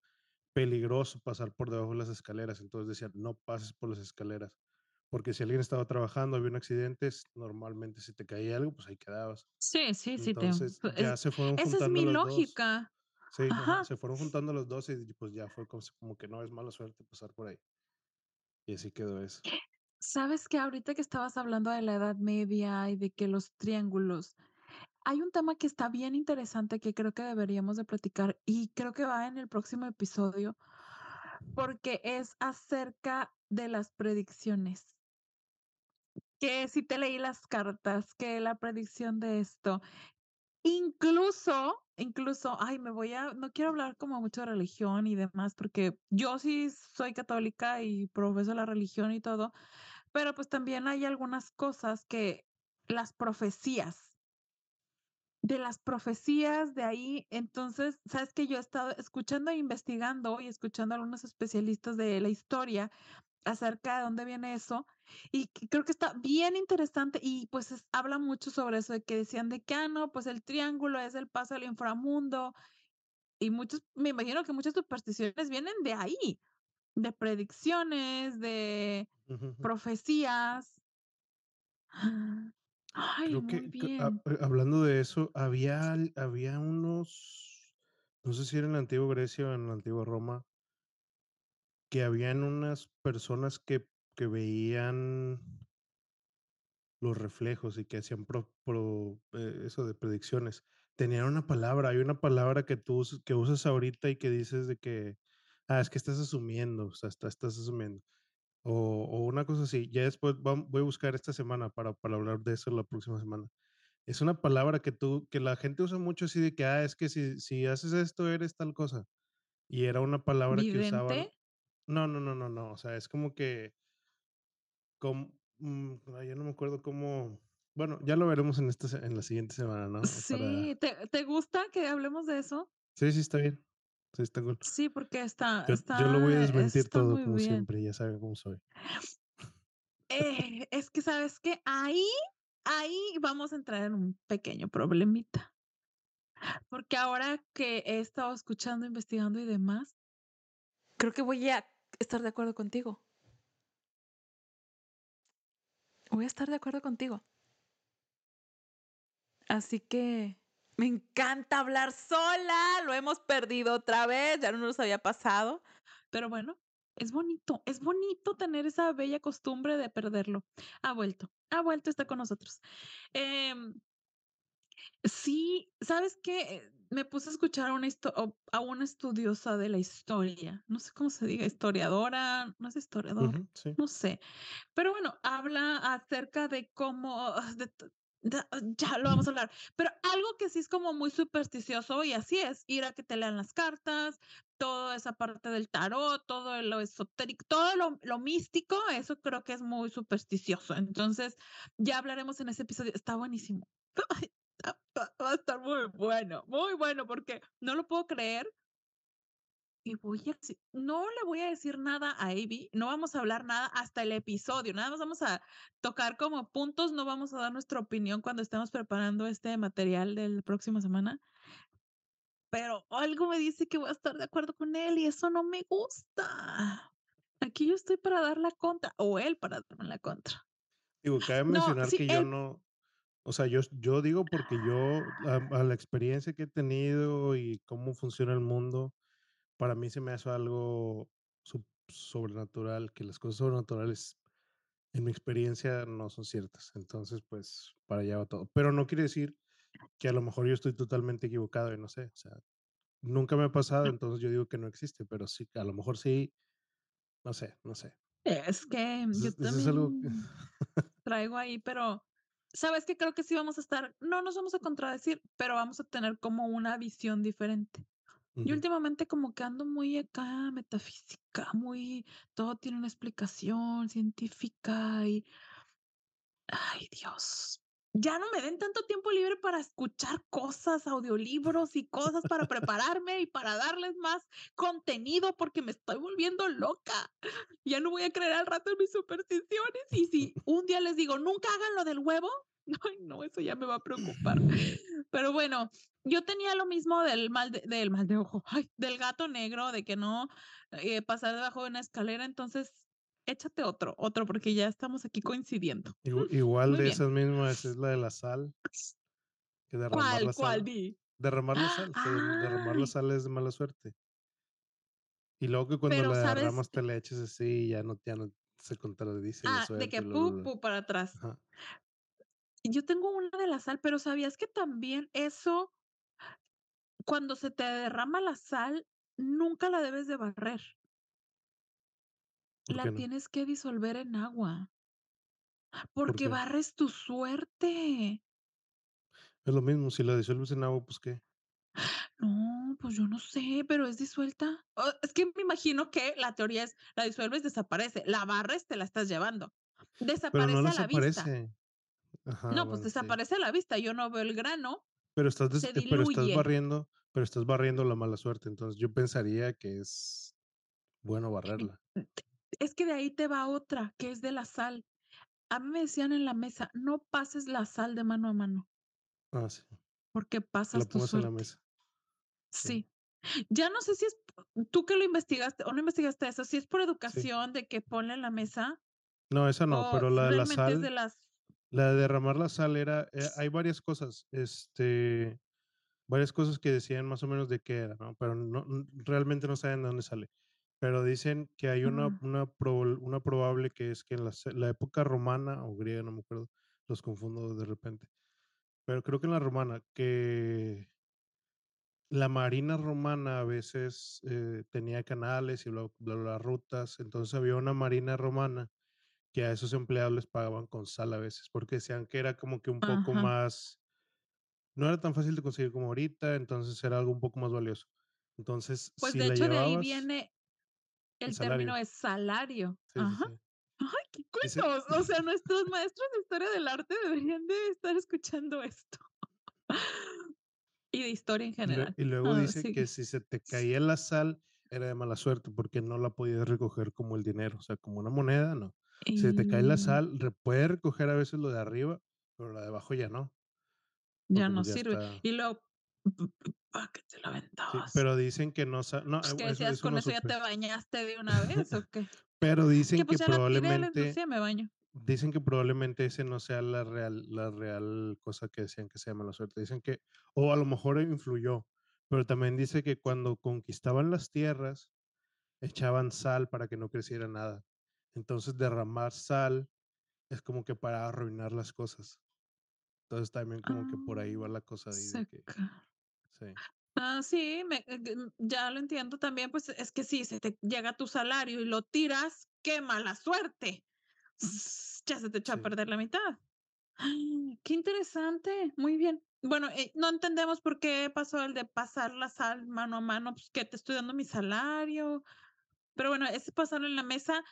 Speaker 2: peligroso pasar por debajo de las escaleras. Entonces decían, no pases por las escaleras, porque si alguien estaba trabajando, había un accidente, normalmente si te caía algo, pues ahí quedabas.
Speaker 1: Sí, sí, sí, te es
Speaker 2: ya se fueron
Speaker 1: esa es
Speaker 2: juntando
Speaker 1: mi
Speaker 2: los dos.
Speaker 1: lógica.
Speaker 2: Sí, Ajá. se fueron juntando los dos y pues ya fue como, como que no es mala suerte pasar por ahí. Y así quedó eso.
Speaker 1: ¿Sabes que Ahorita que estabas hablando de la Edad Media y de que los triángulos, hay un tema que está bien interesante que creo que deberíamos de platicar y creo que va en el próximo episodio, porque es acerca de las predicciones. Que si te leí las cartas, que la predicción de esto. Incluso, incluso, ay, me voy a no quiero hablar como mucho de religión y demás, porque yo sí soy católica y profeso la religión y todo, pero, pues, también hay algunas cosas que las profecías de las profecías de ahí, entonces, sabes que yo he estado escuchando e investigando y escuchando a algunos especialistas de la historia acerca de dónde viene eso, y creo que está bien interesante y, pues, es habla mucho sobre eso, de que decían de que: "Ah, no, pues el triángulo es el paso al inframundo", y muchos me imagino que muchas supersticiones vienen de ahí, de predicciones, de profecías. Ay,
Speaker 2: Creo
Speaker 1: muy
Speaker 2: que
Speaker 1: bien.
Speaker 2: eh, hablando de eso, había había unos, no sé si era en la antigua Grecia o en la antigua Roma que habían unas personas que que veían los reflejos y que hacían pro pro eh, eso de predicciones. Tenían una palabra, hay una palabra que tú que usas ahorita y que dices de que: "Ah, es que estás asumiendo, o sea, está estás asumiendo", o o una cosa así. Ya después voy a buscar esta semana para para hablar de eso la próxima semana. Es una palabra que tú que la gente usa mucho así de que: "Ah, es que si si haces esto, eres tal cosa", y era una palabra que usaban. No, no, no, no, no, o sea, es como que com mm, ya no me acuerdo cómo bueno, ya lo veremos en esta en la siguiente semana, ¿no? Para
Speaker 1: Sí, ¿te te gusta que hablemos de eso?
Speaker 2: sí, sí, está bien. Sí, está cool.
Speaker 1: Sí, porque está
Speaker 2: Yo yo lo voy a
Speaker 1: está
Speaker 2: desmentir
Speaker 1: está
Speaker 2: todo como
Speaker 1: bien.
Speaker 2: siempre, ya saben cómo soy.
Speaker 1: Eh, es que, ¿sabes qué? Ahí ahí vamos a entrar en un pequeño problemita. Porque ahora que he estado escuchando, investigando y demás creo que voy a estar de acuerdo contigo. Voy a estar de acuerdo contigo. Así que me encanta hablar sola, lo hemos perdido otra vez, ya no nos había pasado, pero bueno, es bonito, es bonito tener esa bella costumbre de perderlo. Ha vuelto, ha vuelto, está con nosotros. Em sí, ¿sabes qué? Me puse a escuchar a una a una estudiosa de la historia, no sé cómo se diga, historiadora, no es historiador,
Speaker 2: Ujú, sí.
Speaker 1: no sé, pero bueno, habla acerca de cómo, ah, de da ya lo vamos a hablar, pero algo que sí es como muy supersticioso, y así es, ir a que te lean las cartas, toda esa parte del tarot, todo lo esotérico, todo lo lo místico, eso creo que es muy supersticioso. Entonces, ya hablaremos en ese episodio, está buenísimo. Va a estar muy bueno, muy bueno, porque no lo puedo creer y voy a no le voy a decir nada a Abby, no vamos a hablar nada hasta el episodio, nada más vamos a tocar como puntos, no vamos a dar nuestra opinión cuando estemos preparando este material del próxima semana. Pero algo me dice que voy a estar de acuerdo con él y eso no me gusta. Aquí yo estoy para dar la contra, o él para darme la contra.
Speaker 2: Digo, cabe
Speaker 1: No,
Speaker 2: mencionar
Speaker 1: sí,
Speaker 2: que yo
Speaker 1: él
Speaker 2: no o sea, yo yo digo porque yo, a a la experiencia que he tenido y cómo funciona el mundo, para mí se me hace algo sobrenatural, que las cosas sobrenaturales, en mi experiencia, no son ciertas. Entonces, pues, para allá va todo. Pero no quiere decir que a lo mejor yo estoy totalmente equivocado y no sé, o sea, nunca me ha pasado, entonces yo digo que no existe, pero sí, a lo mejor sí, no sé, no sé.
Speaker 1: Es que yo
Speaker 2: es eso es algo
Speaker 1: también traigo ahí, pero, ¿sabes qué? Creo que sí vamos a estar no nos vamos a contradecir, pero vamos a tener como una visión diferente. Yo
Speaker 2: Ujú.
Speaker 1: últimamente como que ando muy acá metafísica, muy todo tiene una explicación científica y Ay, Dios. Ya no me den tanto tiempo libre para escuchar cosas, audiolibros y cosas para prepararme y para darles más contenido, porque me estoy volviendo loca. Ya no voy a creer al rato en mis supersticiones, y si un día les digo: "Nunca hagan lo del huevo", ay, no, eso ya me va a preocupar. Pero bueno, yo tenía lo mismo del mal de del mal de ojo, ay, del gato negro, de que no, eh, pasar debajo de una escalera, entonces échate otro, otro, porque ya estamos aquí coincidiendo.
Speaker 2: Igu igual
Speaker 1: muy
Speaker 2: de
Speaker 1: bien.
Speaker 2: esas mismas es la de la sal. Que derramar
Speaker 1: ¿Cuál?
Speaker 2: la
Speaker 1: ¿Cuál?
Speaker 2: sal.
Speaker 1: Di.
Speaker 2: Derramar la sal, que dem derramar la
Speaker 1: Ay.
Speaker 2: sal es de mala suerte. Y luego que cuando
Speaker 1: Pero,
Speaker 2: la
Speaker 1: ¿sabes?
Speaker 2: derramas te la eches así, ya no ya no se contradice
Speaker 1: Ah, de que pu, pu para atrás.
Speaker 2: Ajá.
Speaker 1: Yo tengo una de la sal, pero, ¿sabías que también eso cuando se te derrama la sal, nunca la debes de barrer?
Speaker 2: ¿Por
Speaker 1: La
Speaker 2: no?
Speaker 1: tienes que disolver en agua.
Speaker 2: ¿Por
Speaker 1: Porque barres tu suerte.
Speaker 2: Es lo mismo, si la disuelves en agua, pues, ¿qué?
Speaker 1: No, pues yo no sé, pero es disuelta. Oh, es que me imagino que la teoría es, la disuelves, desaparece, la barres, te la estás llevando.
Speaker 2: No
Speaker 1: Desaparece a la vista.
Speaker 2: Ajá,
Speaker 1: No, pues
Speaker 2: sí.
Speaker 1: desaparece a la vista, yo no veo el grano,
Speaker 2: Pero estás
Speaker 1: se
Speaker 2: eh, pero estás barriendo pero estás barriendo la mala suerte, entonces, yo pensaría que es bueno barrerla.
Speaker 1: Es que de ahí te va otra, que es de la sal. A mí me decían en la mesa: "No pases la sal de mano a mano"
Speaker 2: Ah, sí.
Speaker 1: "porque
Speaker 2: Que la
Speaker 1: pasas tu
Speaker 2: en la
Speaker 1: suerte".
Speaker 2: mesa. Sí.
Speaker 1: Sí. Ya no sé si es tú que lo investigaste o no investigaste eso, si es por
Speaker 2: Sí.
Speaker 1: educación de que ponla en la mesa
Speaker 2: No, esa no, pero la de la
Speaker 1: de
Speaker 2: sal
Speaker 1: las
Speaker 2: la de derramar la sal era eh, hay varias cosas, este, varias cosas que decían más o menos de qué era, ¿no? Pero no, realmente no saben de dónde sale. Pero dicen que hay una
Speaker 1: Mm.
Speaker 2: una probol una probable que es que en la la época romana o griega, no me acuerdo, los confundo de repente. Pero creo que en la romana, que la marina romana a veces, eh, tenía canales y bla, bla, bla, rutas. Entonces, había una marina romana que a esos empleados les pagaban con sal a veces, porque decían que era como que un poco
Speaker 1: Ajá.
Speaker 2: más no era tan fácil de conseguir como ahorita, entonces era algo un poco más valioso. Entonces,
Speaker 1: Pues,
Speaker 2: si
Speaker 1: de
Speaker 2: la
Speaker 1: hecho, de ahí
Speaker 2: llevabas
Speaker 1: viene
Speaker 2: el
Speaker 1: término de salario.
Speaker 2: Sí,
Speaker 1: Ajá.
Speaker 2: sí.
Speaker 1: Ay, qué cultos. O sea, nuestros maestros de historia del arte deberían de estar escuchando esto. Y de historia en general.
Speaker 2: y luego
Speaker 1: Ah,
Speaker 2: dice que si se te caía la sal, era de mala suerte, porque no la podías recoger como el dinero, o sea, como una moneda, no. Si te cae la sal, puedes recoger a veces lo de arriba, pero la de abajo ya no.
Speaker 1: Ya no
Speaker 2: pues, ya
Speaker 1: sirve.
Speaker 2: está
Speaker 1: Y luego, ¿para qué te la
Speaker 2: Sí,
Speaker 1: aventabas?
Speaker 2: pero dicen que no no,
Speaker 1: Pues,
Speaker 2: eh,
Speaker 1: ¿qué
Speaker 2: eso
Speaker 1: decías?
Speaker 2: eso
Speaker 1: ¿Con
Speaker 2: no
Speaker 1: eso ya te bañaste de una vez o qué?
Speaker 2: Pero
Speaker 1: Que,
Speaker 2: dicen
Speaker 1: pues,
Speaker 2: que
Speaker 1: la
Speaker 2: probablemente
Speaker 1: me baño.
Speaker 2: dicen que probablemente ese no sea la real la real cosa que decían que se llama la suerte. Dicen que o a lo mejor influyó, pero también dice que cuando conquistaban las tierras, echaban sal para que no creciera nada. Entonces, derramar sal es como que para arruinar las cosas. Entonces, también como que por ahí va
Speaker 1: Ah,
Speaker 2: la cosa de que. Sí.
Speaker 1: Ah, sí, me eh, g ya lo entiendo también, pues, es que si se te llega tu salario y lo tiras, ¡qué mala suerte! Ya se te echó a
Speaker 2: Sí.
Speaker 1: perder la mitad. Ay, qué interesante, muy bien. Bueno, eh, no entendemos por qué pasó el de pasar la sal mano a mano, pues, ¿qué? ¿Te estoy dando mi salario? Pero bueno, ese pasarlo en la mesa,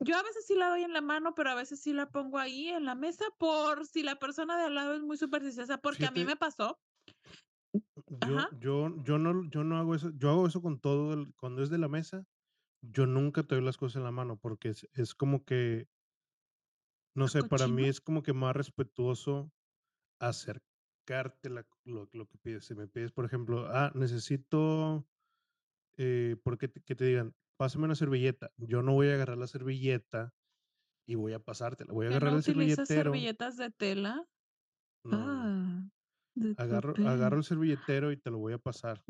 Speaker 1: yo a veces sí la doy en la mano, pero a veces sí la pongo ahí en la mesa, por si la persona de al lado es muy supersticiosa, porque a mí me pasó
Speaker 2: yo yo yo no yo no hago eso, yo hago eso con todo el cuando es de la mesa, yo nunca te doy las cosas en la mano, porque es es como que no sé, para mí es como que más respetuoso acercarte la lo lo que pides. Si me pides, por ejemplo: "Ah, necesito", eh, porque te que te digan: "Pásame una servilleta", yo no voy a agarrar la servilleta y voy a pasártela, voy a
Speaker 1: ¿Que
Speaker 2: agarrar
Speaker 1: no
Speaker 2: el servilletero
Speaker 1: servilletas de tela?
Speaker 2: No.
Speaker 1: Ah,
Speaker 2: Agarro agarro el servilletero y te lo voy a pasar.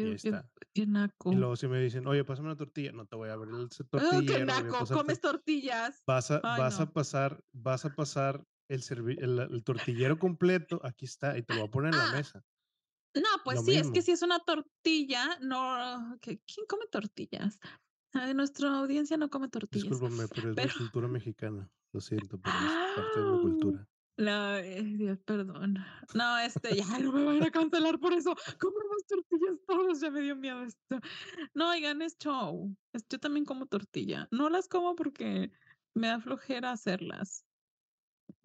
Speaker 2: Y ahí
Speaker 1: Qué qué
Speaker 2: está.
Speaker 1: qué
Speaker 2: Y
Speaker 1: naco.
Speaker 2: luego si me dicen: "Oye, pásame una tortilla", no te voy a abrir el se
Speaker 1: ¡Uh, qué
Speaker 2: tortillero, a
Speaker 1: naco! ¿Comes tortillas?
Speaker 2: vas a
Speaker 1: Ay,
Speaker 2: vas a pasar vas a pasar el el el tortillero completo, aquí está, y te lo voy a poner en la
Speaker 1: Ah,
Speaker 2: mesa.
Speaker 1: no,
Speaker 2: Lo
Speaker 1: pues sí, es que si es una tortilla, no, ¿qué quién come tortillas? Nuestra audiencia no come tortillas,
Speaker 2: Discúlpame, pero es
Speaker 1: pero
Speaker 2: cultura mexicana. Lo siento, pero es parte de mi
Speaker 1: ¡Ah!
Speaker 2: cultura.
Speaker 1: La eh, Dios perdona. No, este, ya no me vayan a cancelar por eso. Comemos tortillas todos, ya me dio miedo esto. No, oigan, es show. Yo también como tortilla. No las como porque me da flojera hacerlas.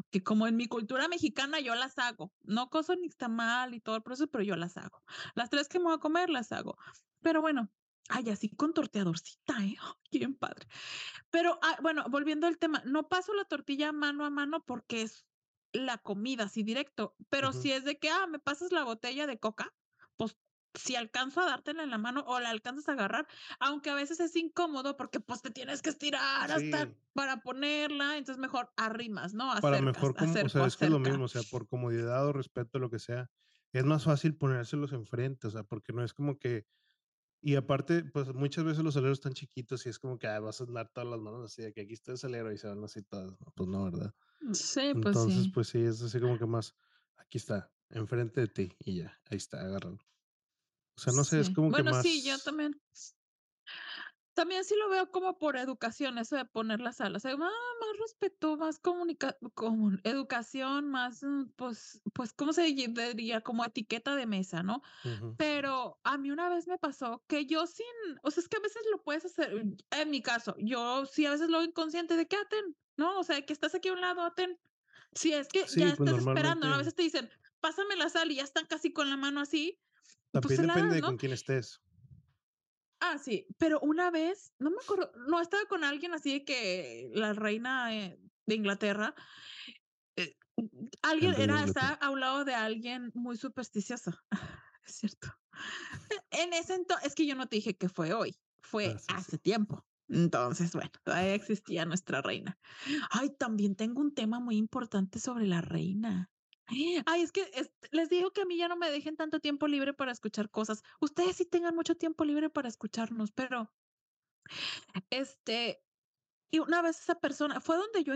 Speaker 1: Que como en mi cultura mexicana yo las hago. No coso nixtamal y todo el proceso, pero yo las hago. Las 3 que me voy a comer, las hago. Pero bueno, ay, así con torteadorcita, ¿eh? Ay, bien padre. Pero, ah, bueno, volviendo al tema, no paso la tortilla mano a mano porque es la comida así directo, pero si es de que, ah, ¿me pasas la botella de coca? Pues, si alcanzo a dártela en la mano o la alcanzas a agarrar, aunque a veces es incómodo porque, pues, te tienes que estirar hasta para ponerla, entonces mejor arrimas, ¿no?
Speaker 2: Para mejor como o sea, es que es lo mismo, o sea, por comodidad o respeto, lo que sea, es más fácil ponérselos enfrente, o sea, porque no es como que y aparte, pues, muchas veces los aleros están chiquitos y es como que, ah, vas a andar todas las manos así de que aquí está el salero y se van así todas, ¿no? Pues no, ¿verdad?
Speaker 1: Sí, pues
Speaker 2: Entonces,
Speaker 1: sí.
Speaker 2: pues sí, es así como que más, aquí está, enfrente de ti y ya, ahí está, agárralo. O sea, no sé, es como que
Speaker 1: Bueno, sí, yo
Speaker 2: más
Speaker 1: también También sí lo veo como por educación, eso de poner las alas, ah, más respeto, más comunica comun educación, más, mm, pues pues, ¿cómo se di diría? Como etiqueta de mesa, ¿no?
Speaker 2: Ujú.
Speaker 1: Pero a mí una vez me pasó que yo sin o sea, es que a veces lo puedes hacer, en mi caso, yo sí a veces lo inconsciente de que: "Ah, ten", ¿no? O sea, que estás aquí a un lado, "Ah, ten". Si es que ya
Speaker 2: Sí, pues,
Speaker 1: estás esperando, ¿no? A veces te dicen: "Pásame la sal", y ya están casi con la mano así, pues,
Speaker 2: también
Speaker 1: la
Speaker 2: depende de
Speaker 1: ¿no?
Speaker 2: con quién estés.
Speaker 1: Ah, sí, pero una vez, no me acuerdo, no, estaba con alguien así de que la reina, eh, de Inglaterra, eh, alguien era estaba a un lado de alguien muy supersticioso. Es cierto. En ese ento es que yo no te dije que fue hoy,
Speaker 2: Ah,
Speaker 1: fue
Speaker 2: sí.
Speaker 1: hace tiempo. Entonces, bueno, todavía existía nuestra reina. Ay, también tengo un tema muy importante sobre la reina. Ay, es que, les digo que a mí ya no me dejen tanto tiempo libre para escuchar cosas. Ustedes sí tengan mucho tiempo libre para escucharnos, pero, este, y una vez esa persona fue donde yo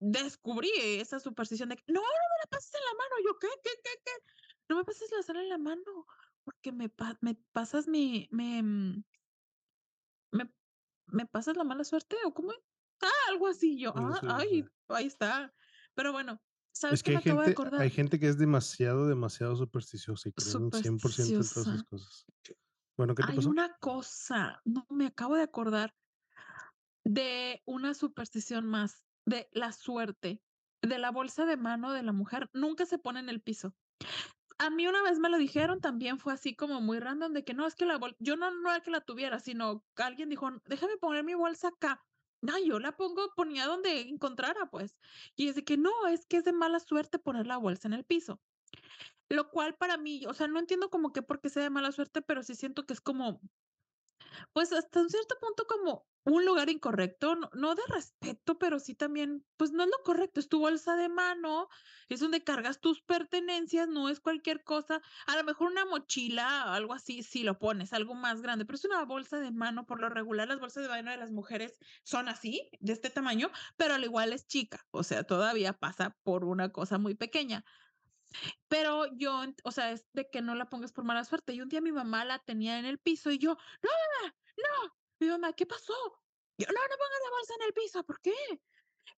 Speaker 1: descubrí esa superstición de que: "No, no me la pases en la mano", yo: "¿Qué, qué, qué, qué? No me pases la sal en la mano, porque me pa me pasas mi me, mm" "me me pasas la mala suerte", ¿o cómo? Ah, algo así, yo: "Ah, ay, ahí está". Pero bueno, ¿sabes
Speaker 2: Es que hay
Speaker 1: me acabo de
Speaker 2: gente hay gente que es demasiado, demasiado supersticiosa y creen 100% en todas esas cosas. Bueno, ¿qué te
Speaker 1: Hay
Speaker 2: pasó?
Speaker 1: una cosa, no, me acabo de acordar de una superstición más, de la suerte, de la bolsa de mano de la mujer, nunca se pone en el piso. A mí una vez me lo dijeron, también fue así como muy random de que no, es que la bol yo no no era que la tuviera, sino alguien dijo: "Déjame poner mi bolsa acá". No, yo la pongo ponía donde encontrara, pues. Y es de que: "No, es que es de mala suerte poner la bolsa en el piso". Lo cual para mí, o sea, no entiendo como que por qué sea de mala suerte, pero sí siento que es como pues, hasta un cierto punto como un lugar incorrecto, no no de respeto, pero sí también, pues, no es lo correcto, es tu bolsa de mano, es donde cargas tus pertenencias, no es cualquier cosa. A lo mejor una mochila, algo así, sí lo pones, algo más grande, pero es una bolsa de mano, por lo regular, las bolsas de mano de las mujeres son así, de este tamaño, pero al igual es chica, o sea, todavía pasa por una cosa muy pequeña. Pero yo, o sea, es de que no la pongas por mala suerte. Y un día mi mamá la tenía en el piso y yo: "No, mamá, no". Mi mamá: "¿Qué pasó?". Yo: "No, no pongas la bolsa en el piso". "¿Por qué?".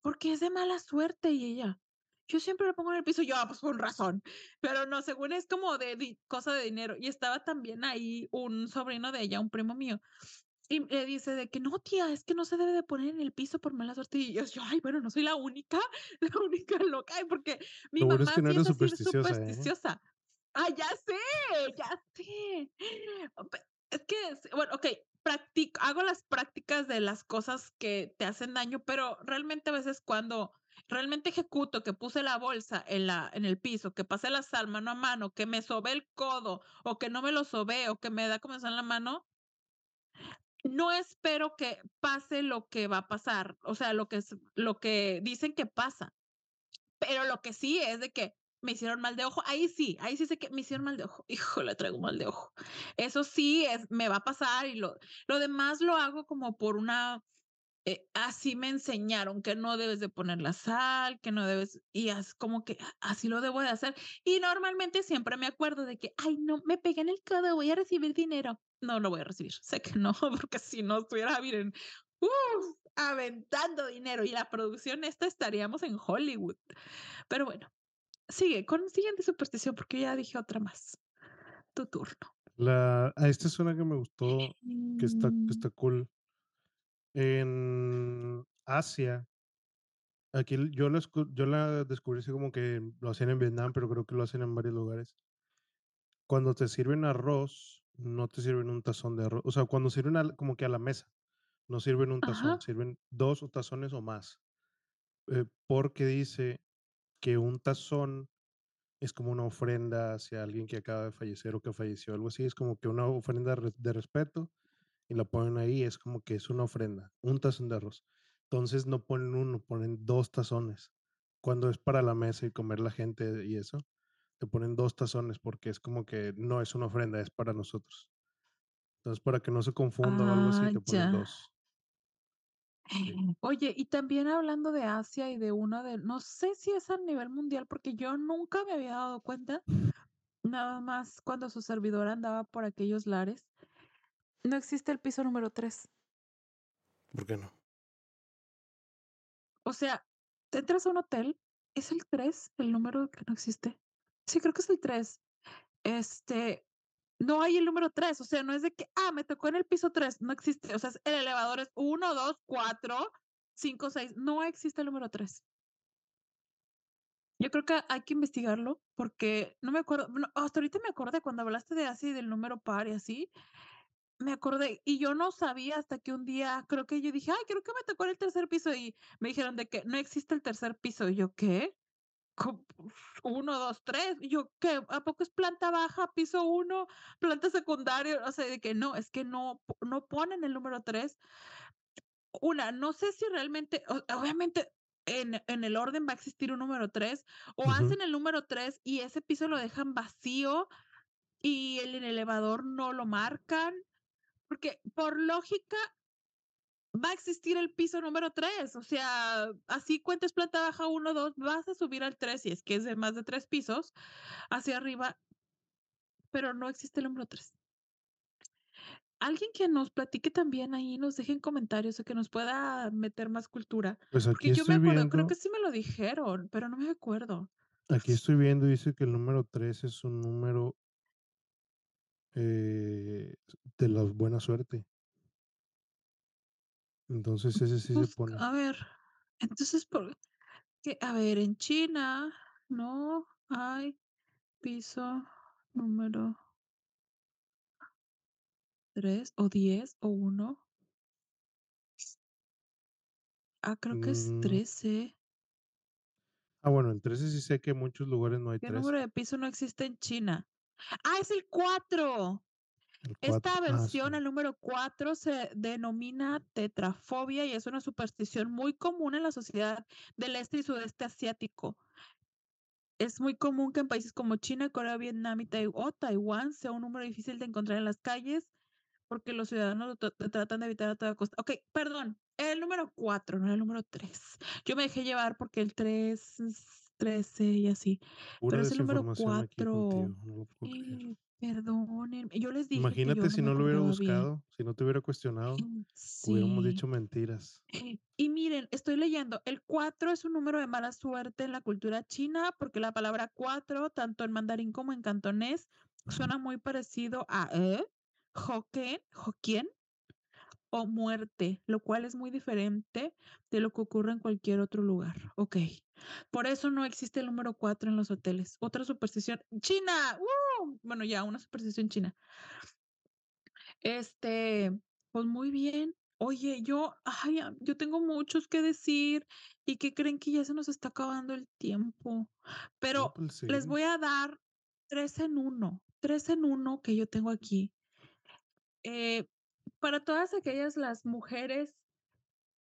Speaker 1: "Porque es de mala suerte". Y ella: "Yo siempre la pongo en el piso". Yo: "Ah, pues con razón". Pero no, según es como de di cosa de dinero. Y estaba también ahí un sobrino de ella, un primo mío, y me dice de que: "No, tía, es que no se debe de poner en el piso por mala suerte". Y yo yo: "Ay, bueno, no soy la única, la única loca". Porque mi
Speaker 2: Lo bueno es
Speaker 1: mamá
Speaker 2: que no
Speaker 1: sí es
Speaker 2: supersticiosa, ¿eh?
Speaker 1: supersticiosa. Ah, ya sé, ya sé. Es que bueno, okey, practic hago las prácticas de las cosas que te hacen daño, pero realmente a veces cuando realmente ejecuto que puse la bolsa en la en el piso, que pasé la sal mano a mano, que me sobé el codo, o que no me lo sobé, o que me da comezón en la mano no espero que pase lo que va a pasar, o sea, lo que es lo que dicen que pasa, pero lo que sí es de que me hicieron mal de ojo, ahí sí, ahí sí sé que me hicieron mal de ojo, híjole, traigo mal de ojo. Eso sí es me va a pasar y lo lo demás lo hago como por una eh, así me enseñaron que no debes de poner la sal, que no debes y es como que a así lo debo de hacer. Y normalmente siempre me acuerdo de que: "Ay, no, me pegué en el codo, voy a recibir dinero". No lo voy a recibir, sé que no, porque si no estuviera, miren, uf, aventando dinero y la producción esta estaríamos en Hollywood. Pero bueno, sigue con siguiente superstición, porque ya dije otra más. Tu turno.
Speaker 2: La ah, esta es una que me gustó, que está que está cool. En Asia, aquí yo la escu yo la descubrí así como que lo hacían en Vietnam, pero creo que lo hacen en varios lugares. Cuando te sirven arroz, no te sirven un tazón de arroz, o sea, cuando sirven al como que a la mesa, no sirven un tazón,
Speaker 1: ajá.
Speaker 2: sirven 2 o tazones o más, eh, porque dice que un tazón es como una ofrenda hacia alguien que acaba de fallecer o que falleció, algo así, es como que una ofrenda de respeto y la ponen ahí, es como que es una ofrenda, un tazón de arroz. Entonces no ponen uno, ponen 2 tazones. Cuando es para la mesa y comer la gente y eso, te ponen 2 tazones porque es como que no es una ofrenda, es para nosotros. Entonces, para que no se confunda o algo así,
Speaker 1: Ah,
Speaker 2: te ponen
Speaker 1: ya.
Speaker 2: 2. Sí.
Speaker 1: Oye, y también hablando de Asia y de una de no sé si es a nivel mundial, porque yo nunca me había dado cuenta, nada más cuando su servidora andaba por aquellos lares. No existe el piso número 3.
Speaker 2: ¿Por qué no?
Speaker 1: O sea, te entras a un hotel, ¿es el 3 el número que no existe? Sí, creo que es el 3. Este, no hay el número 3, o sea, no es de que, ah, me tocó en el piso 3, no existe, o sea, el elevador es 1, 2, 4, 5, 6, no existe el número 3. Yo creo que hay que investigarlo porque no me acuerdo, no, hasta ahorita me acordé cuando hablaste de así del número par y así, me acordé y yo no sabía hasta que un día creo que yo dije, ay, creo que me tocó en el tercer piso y me dijeron de que no existe el tercer piso. Y yo, ¿qué? Uno, dos, tres. Y yo, ¿qué? ¿A poco es planta baja, piso uno, planta secundaria? O sea, de que no, es que no, no ponen el número tres. Una, no sé si realmente, obviamente en, en el orden va a existir un número tres o
Speaker 2: Ujú.
Speaker 1: hacen el número tres y ese piso lo dejan vacío y el, el elevador no lo marcan. Porque por lógica va a existir el piso número 3, o sea, así cuentes planta baja 1, 2, vas a subir al 3 si es que es de más de 3 pisos hacia arriba, pero no existe el número 3. Alguien que nos platique también ahí, nos deje en comentarios o que nos pueda meter más cultura,
Speaker 2: Pues aquí
Speaker 1: porque yo me
Speaker 2: estoy
Speaker 1: acuerdo, creo
Speaker 2: viendo,
Speaker 1: que sí me lo dijeron, pero no me acuerdo.
Speaker 2: aquí estoy viendo, dice que el número 3 es un número eh, de la buena suerte. Entonces ese sí se
Speaker 1: Pues,
Speaker 2: pone.
Speaker 1: a ver, entonces, ¿por qué? A ver, en China no hay piso número 3 o 10 o 1. Ah, creo que es
Speaker 2: Mm,
Speaker 1: 13.
Speaker 2: ah, bueno, en 13 sí sé que en muchos lugares no hay
Speaker 1: ¿Qué
Speaker 2: 13.
Speaker 1: número de piso no existe en China? Ah, es el 4.
Speaker 2: El 4.
Speaker 1: Esta
Speaker 2: Ah,
Speaker 1: versión, el número 4, se denomina tetrafobia y es una superstición muy común en la sociedad del este y sudeste asiático. Es muy común que en países como China, Corea, Vietnam y Tai- o Taiwán sea un número difícil de encontrar en las calles porque los ciudadanos lo tra- tratan de evitar a toda costa. Ok, perdón, el número 4, no el número 3. Yo me dejé llevar porque el 3 es 13 y así.
Speaker 2: Pura
Speaker 1: Pero es el número
Speaker 2: desinformación aquí
Speaker 1: 4.
Speaker 2: contigo, no.
Speaker 1: Eh, perdonen, yo les dije que yo
Speaker 2: Imagínate
Speaker 1: no
Speaker 2: si no lo hubiera
Speaker 1: bien.
Speaker 2: buscado, si no te hubiera cuestionado, hubiéramos
Speaker 1: Sí.
Speaker 2: dicho mentiras.
Speaker 1: Y miren, estoy leyendo, el 4 es un número de mala suerte en la cultura china porque la palabra 4, tanto en mandarín como en cantonés, suena muy parecido a ¿eh? Hokkien, Hokkien o muerte, lo cual es muy diferente de lo que ocurre en cualquier otro lugar. Ok. Por eso no existe el número 4 en los hoteles. Otra superstición. China. ¡Uh! Bueno, ya, una superstición china. Este, pues muy bien. Oye, yo, ay, yo tengo muchos que decir y que creen que ya se nos está acabando el tiempo.
Speaker 2: No,
Speaker 1: Pero
Speaker 2: pues le
Speaker 1: les voy a dar tres en uno, tres en uno que yo tengo aquí. Eh, para todas aquellas las mujeres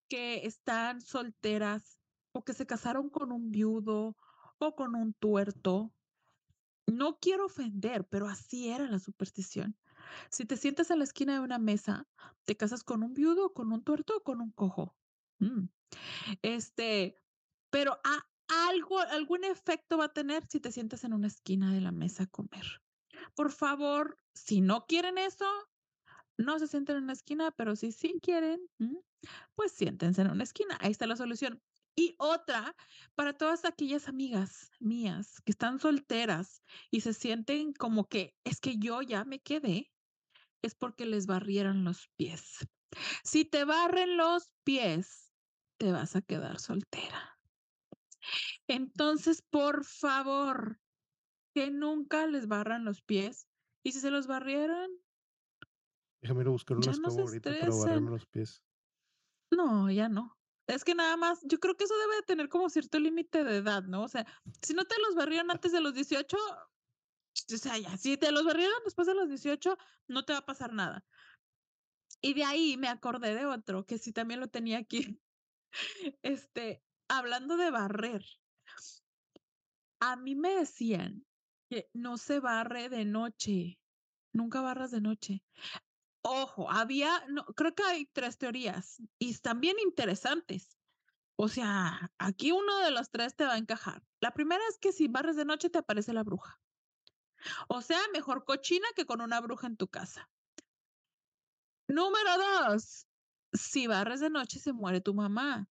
Speaker 1: que están solteras o que se casaron con un viudo o con un tuerto, no quiero ofender, pero así era la superstición. Si te sientas a la esquina de una mesa, te casas con un viudo, con un tuerto o con un cojo. Mm, Este, pero a- algo, algún efecto va a tener si te sientas en una esquina de la mesa a comer. Por favor, si no quieren eso, no se sienten en una esquina, pero si sí quieren, mm, pues siéntense en una esquina. Ahí está la solución. Y otra, para todas aquellas amigas mías que están solteras y se sienten como que es que yo ya me quedé, es porque les barrieron los pies. Si te barren los pies, te vas a quedar soltera. Entonces, por favor, que nunca les barran los pies. Y si se los barrieron,
Speaker 2: Déjame ir a buscar una escoba ahorita para barrerme los pies.
Speaker 1: No, ya no. Es que nada más, yo creo que eso debe de tener como cierto límite de edad, ¿no? O sea, si no te los barrieron antes de los 18, o sea, ya, si te los barrieron después de los 18, no te va a pasar nada. Y de ahí me acordé de otro que sí también lo tenía aquí. Este, hablando de barrer, a mí me decían que no se barre de noche, nunca barras de noche. Ojo, había, no, creo que hay tres teorías y están bien interesantes. O sea, aquí uno de los tres te va a encajar. La primera es que si barres de noche te aparece la bruja. O sea, mejor cochina que con una bruja en tu casa. Número dos, si barres de noche se muere tu mamá.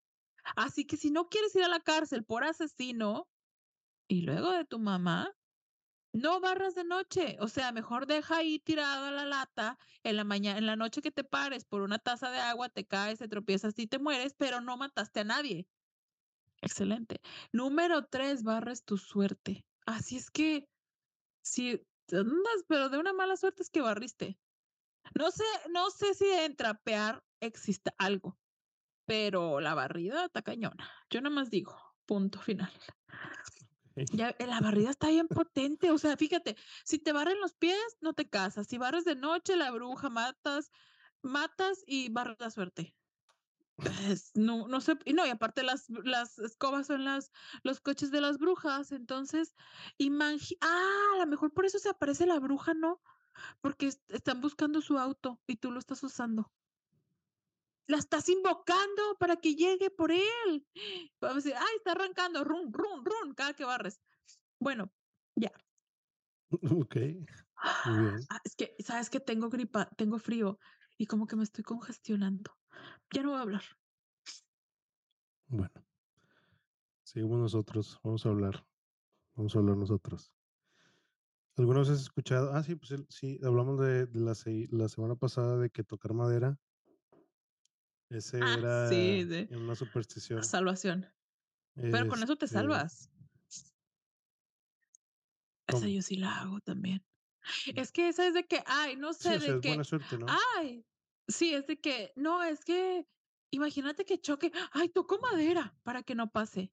Speaker 1: Así que si no quieres ir a la cárcel por asesino y luego de tu mamá, no barras de noche. O sea, mejor deja ahí tirada la lata en la mañana, en la noche que te pares por una taza de agua, te caes, te tropiezas y te mueres, pero no mataste a nadie. Excelente. Número tres, barres tu suerte. Así es que si andas, pero de una mala suerte es que barriste. No sé, no sé si en trapear existe algo, pero la barrida está cañona. Yo nada más digo, punto final. Ya, la barrida está bien potente. O sea, fíjate, si te barren los pies, no te casas. Si barres de noche, la bruja matas, matas y barres la suerte. No, no sé, y no, y aparte las, las escobas son las, los coches de las brujas, entonces, imagi ah, a lo mejor por eso se aparece la bruja, ¿no? Porque est- están buscando su auto y tú lo estás usando. La estás invocando para que llegue por él. Vamos a decir, ay, está arrancando, run, run, run, cada que barres. Bueno, ya.
Speaker 2: Ok, muy bien.
Speaker 1: Ah, es que, ¿sabes que Tengo gripa, tengo frío y como que me estoy congestionando. Ya no voy a hablar.
Speaker 2: Bueno, seguimos nosotros. Vamos a hablar. Vamos a hablar nosotros. ¿Alguna vez has escuchado? Ah, sí, pues sí, hablamos de, de la, se- la semana pasada de que tocar madera. Ese
Speaker 1: Ah,
Speaker 2: era
Speaker 1: sí,
Speaker 2: una superstición.
Speaker 1: salvación. Pero con eso te
Speaker 2: Este,
Speaker 1: salvas. Esa yo sí la hago también. Es que esa es de que, ay, no
Speaker 2: Sí,
Speaker 1: sé,
Speaker 2: o sea,
Speaker 1: de
Speaker 2: es buena
Speaker 1: que,
Speaker 2: suerte, ¿no?
Speaker 1: ay, sí, es de que, no, es que, imagínate que choque, ay, toco madera para que no pase.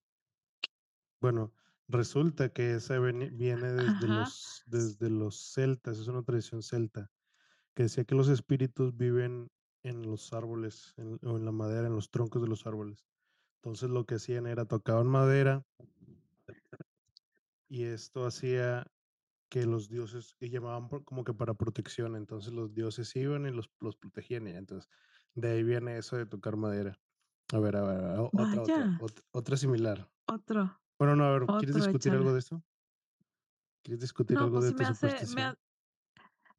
Speaker 2: Bueno, resulta que veni- viene desde
Speaker 1: Ajá.
Speaker 2: los, desde los celtas, es una tradición celta, que decía que los espíritus viven en los árboles, en- o en la madera, en los troncos de los árboles. Entonces lo que hacían era tocaban madera y esto hacía que los dioses que llamaban por- como que para protección, entonces los dioses iban y los, los protegían y entonces de ahí viene eso de tocar madera. A ver, a ver, a ver, o- otra, otra,
Speaker 1: Vaya,
Speaker 2: ot- otra similar.
Speaker 1: otro,
Speaker 2: Bueno, no, a ver, ¿quieres
Speaker 1: otro,
Speaker 2: discutir algo de esto? ¿Quieres discutir
Speaker 1: No,
Speaker 2: algo
Speaker 1: pues
Speaker 2: de
Speaker 1: si
Speaker 2: tu
Speaker 1: me hace, me
Speaker 2: superstición?
Speaker 1: ha-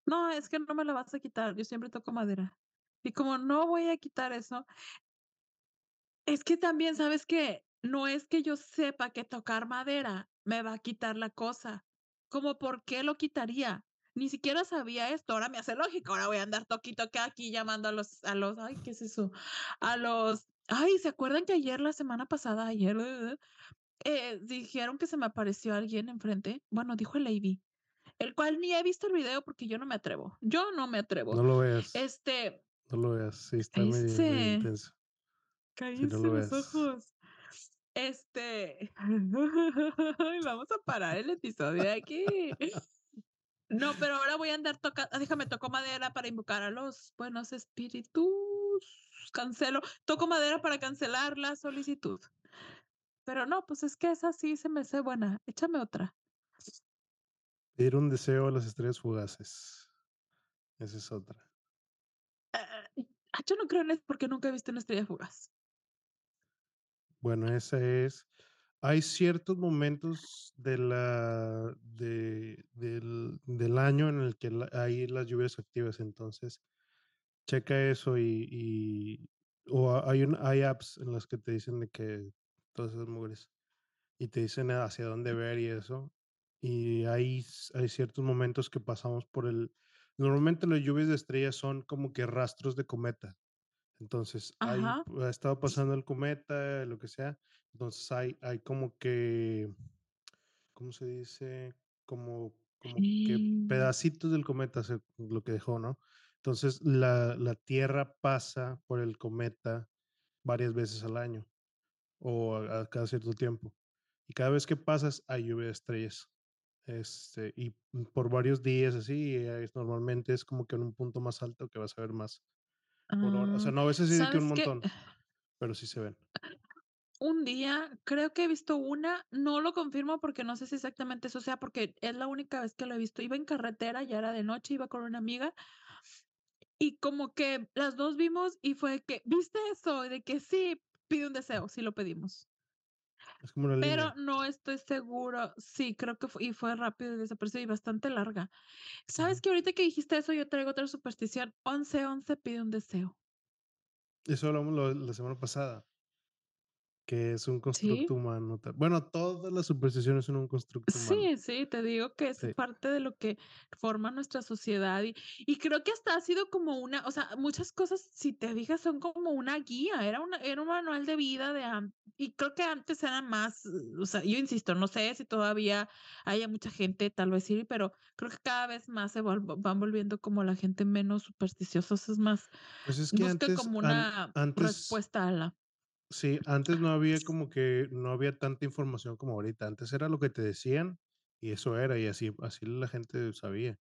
Speaker 1: no, es que no me la vas a quitar, yo siempre toco madera. Y como no voy a quitar eso, es que también, ¿sabes qué? No es que yo sepa que tocar madera me va a quitar la cosa. Como, ¿por qué lo quitaría? Ni siquiera sabía esto, ahora me hace lógico, ahora voy a andar toquito que aquí llamando a los, a los, ay, ¿qué es eso? A los, ay, ¿se acuerdan que ayer, la semana pasada, ayer, eh, eh, dijeron que se me apareció alguien enfrente? Bueno, dijo el Lady, el cual ni he visto el video porque yo no me atrevo, yo no me atrevo.
Speaker 2: No lo veas,
Speaker 1: Este,
Speaker 2: no lo veas, sí, está medio, intenso. Si no
Speaker 1: cállense
Speaker 2: lo
Speaker 1: los
Speaker 2: veas.
Speaker 1: ojos. Este, vamos a parar el episodio de aquí. No, pero ahora voy a andar tocando, déjame, toco madera para invocar a los buenos espíritus. Cancelo, toco madera para cancelar la solicitud. Pero no, pues es que esa sí se me hace buena. Échame otra.
Speaker 2: Pedir un deseo a las estrellas fugaces. Esa es otra.
Speaker 1: Ah, yo no creo en eso porque nunca he visto una estrella fugaz.
Speaker 2: Bueno, esa es. Hay ciertos momentos de la, de, del, del año en el que la- hay las lluvias activas, entonces checa eso y, y- o hay, un, hay apps en las que te dicen de que todas esas mujeres y te dicen hacia dónde ver y eso. Y hay, hay ciertos momentos que pasamos por el... Normalmente las lluvias de estrellas son como que rastros de cometa. Entonces, hay, ha estado pasando el cometa, lo que sea. Entonces, hay, hay como que, ¿cómo se dice? Como, como que pedacitos del cometa, lo que dejó, ¿no? Entonces, la, la Tierra pasa por el cometa varias veces al año o a, a cada cierto tiempo. Y cada vez que pasas, hay lluvia de estrellas. Este, y por varios días así, eh, es- normalmente es como que en un punto más alto que vas a ver más hora. O sea,
Speaker 1: ah,
Speaker 2: no a veces sí que un montón, pero sí se ven.
Speaker 1: Un día, creo que he visto una, no lo confirmo porque no sé si exactamente eso sea, porque es la única vez que lo he visto. Iba en carretera, ya era de noche, iba con una amiga y como que las dos vimos y fue que, ¿viste eso? Y de que sí, pide un deseo, sí lo pedimos.
Speaker 2: Es como una
Speaker 1: Pero
Speaker 2: línea.
Speaker 1: no estoy seguro. Sí, creo que fue, y fue rápido y desapareció y bastante larga. ¿Sabes que ahorita que dijiste eso, yo traigo otra superstición? 11-11 pide un deseo.
Speaker 2: Eso hablamos lo la semana pasada. Que es un constructo
Speaker 1: Sí.
Speaker 2: humano, bueno, todas las supersticiones son un constructo humano.
Speaker 1: Sí, sí, te digo que es
Speaker 2: Sí.
Speaker 1: parte de lo que forma nuestra sociedad, y y creo que hasta ha sido como una o sea, muchas cosas, si te fijas, son como una guía, era una era un manual de vida de y creo que antes era más, o sea, yo insisto, no sé si todavía haya mucha gente, tal vez sí, pero creo que cada vez más se vol van volviendo como la gente menos supersticiosos, es más,
Speaker 2: Pues, es que
Speaker 1: buscan
Speaker 2: antes
Speaker 1: como
Speaker 2: an
Speaker 1: una
Speaker 2: antes
Speaker 1: respuesta a la
Speaker 2: Sí, antes no había como que no había tanta información como ahorita. Antes era lo que te decían y eso era, y así así la gente sabía.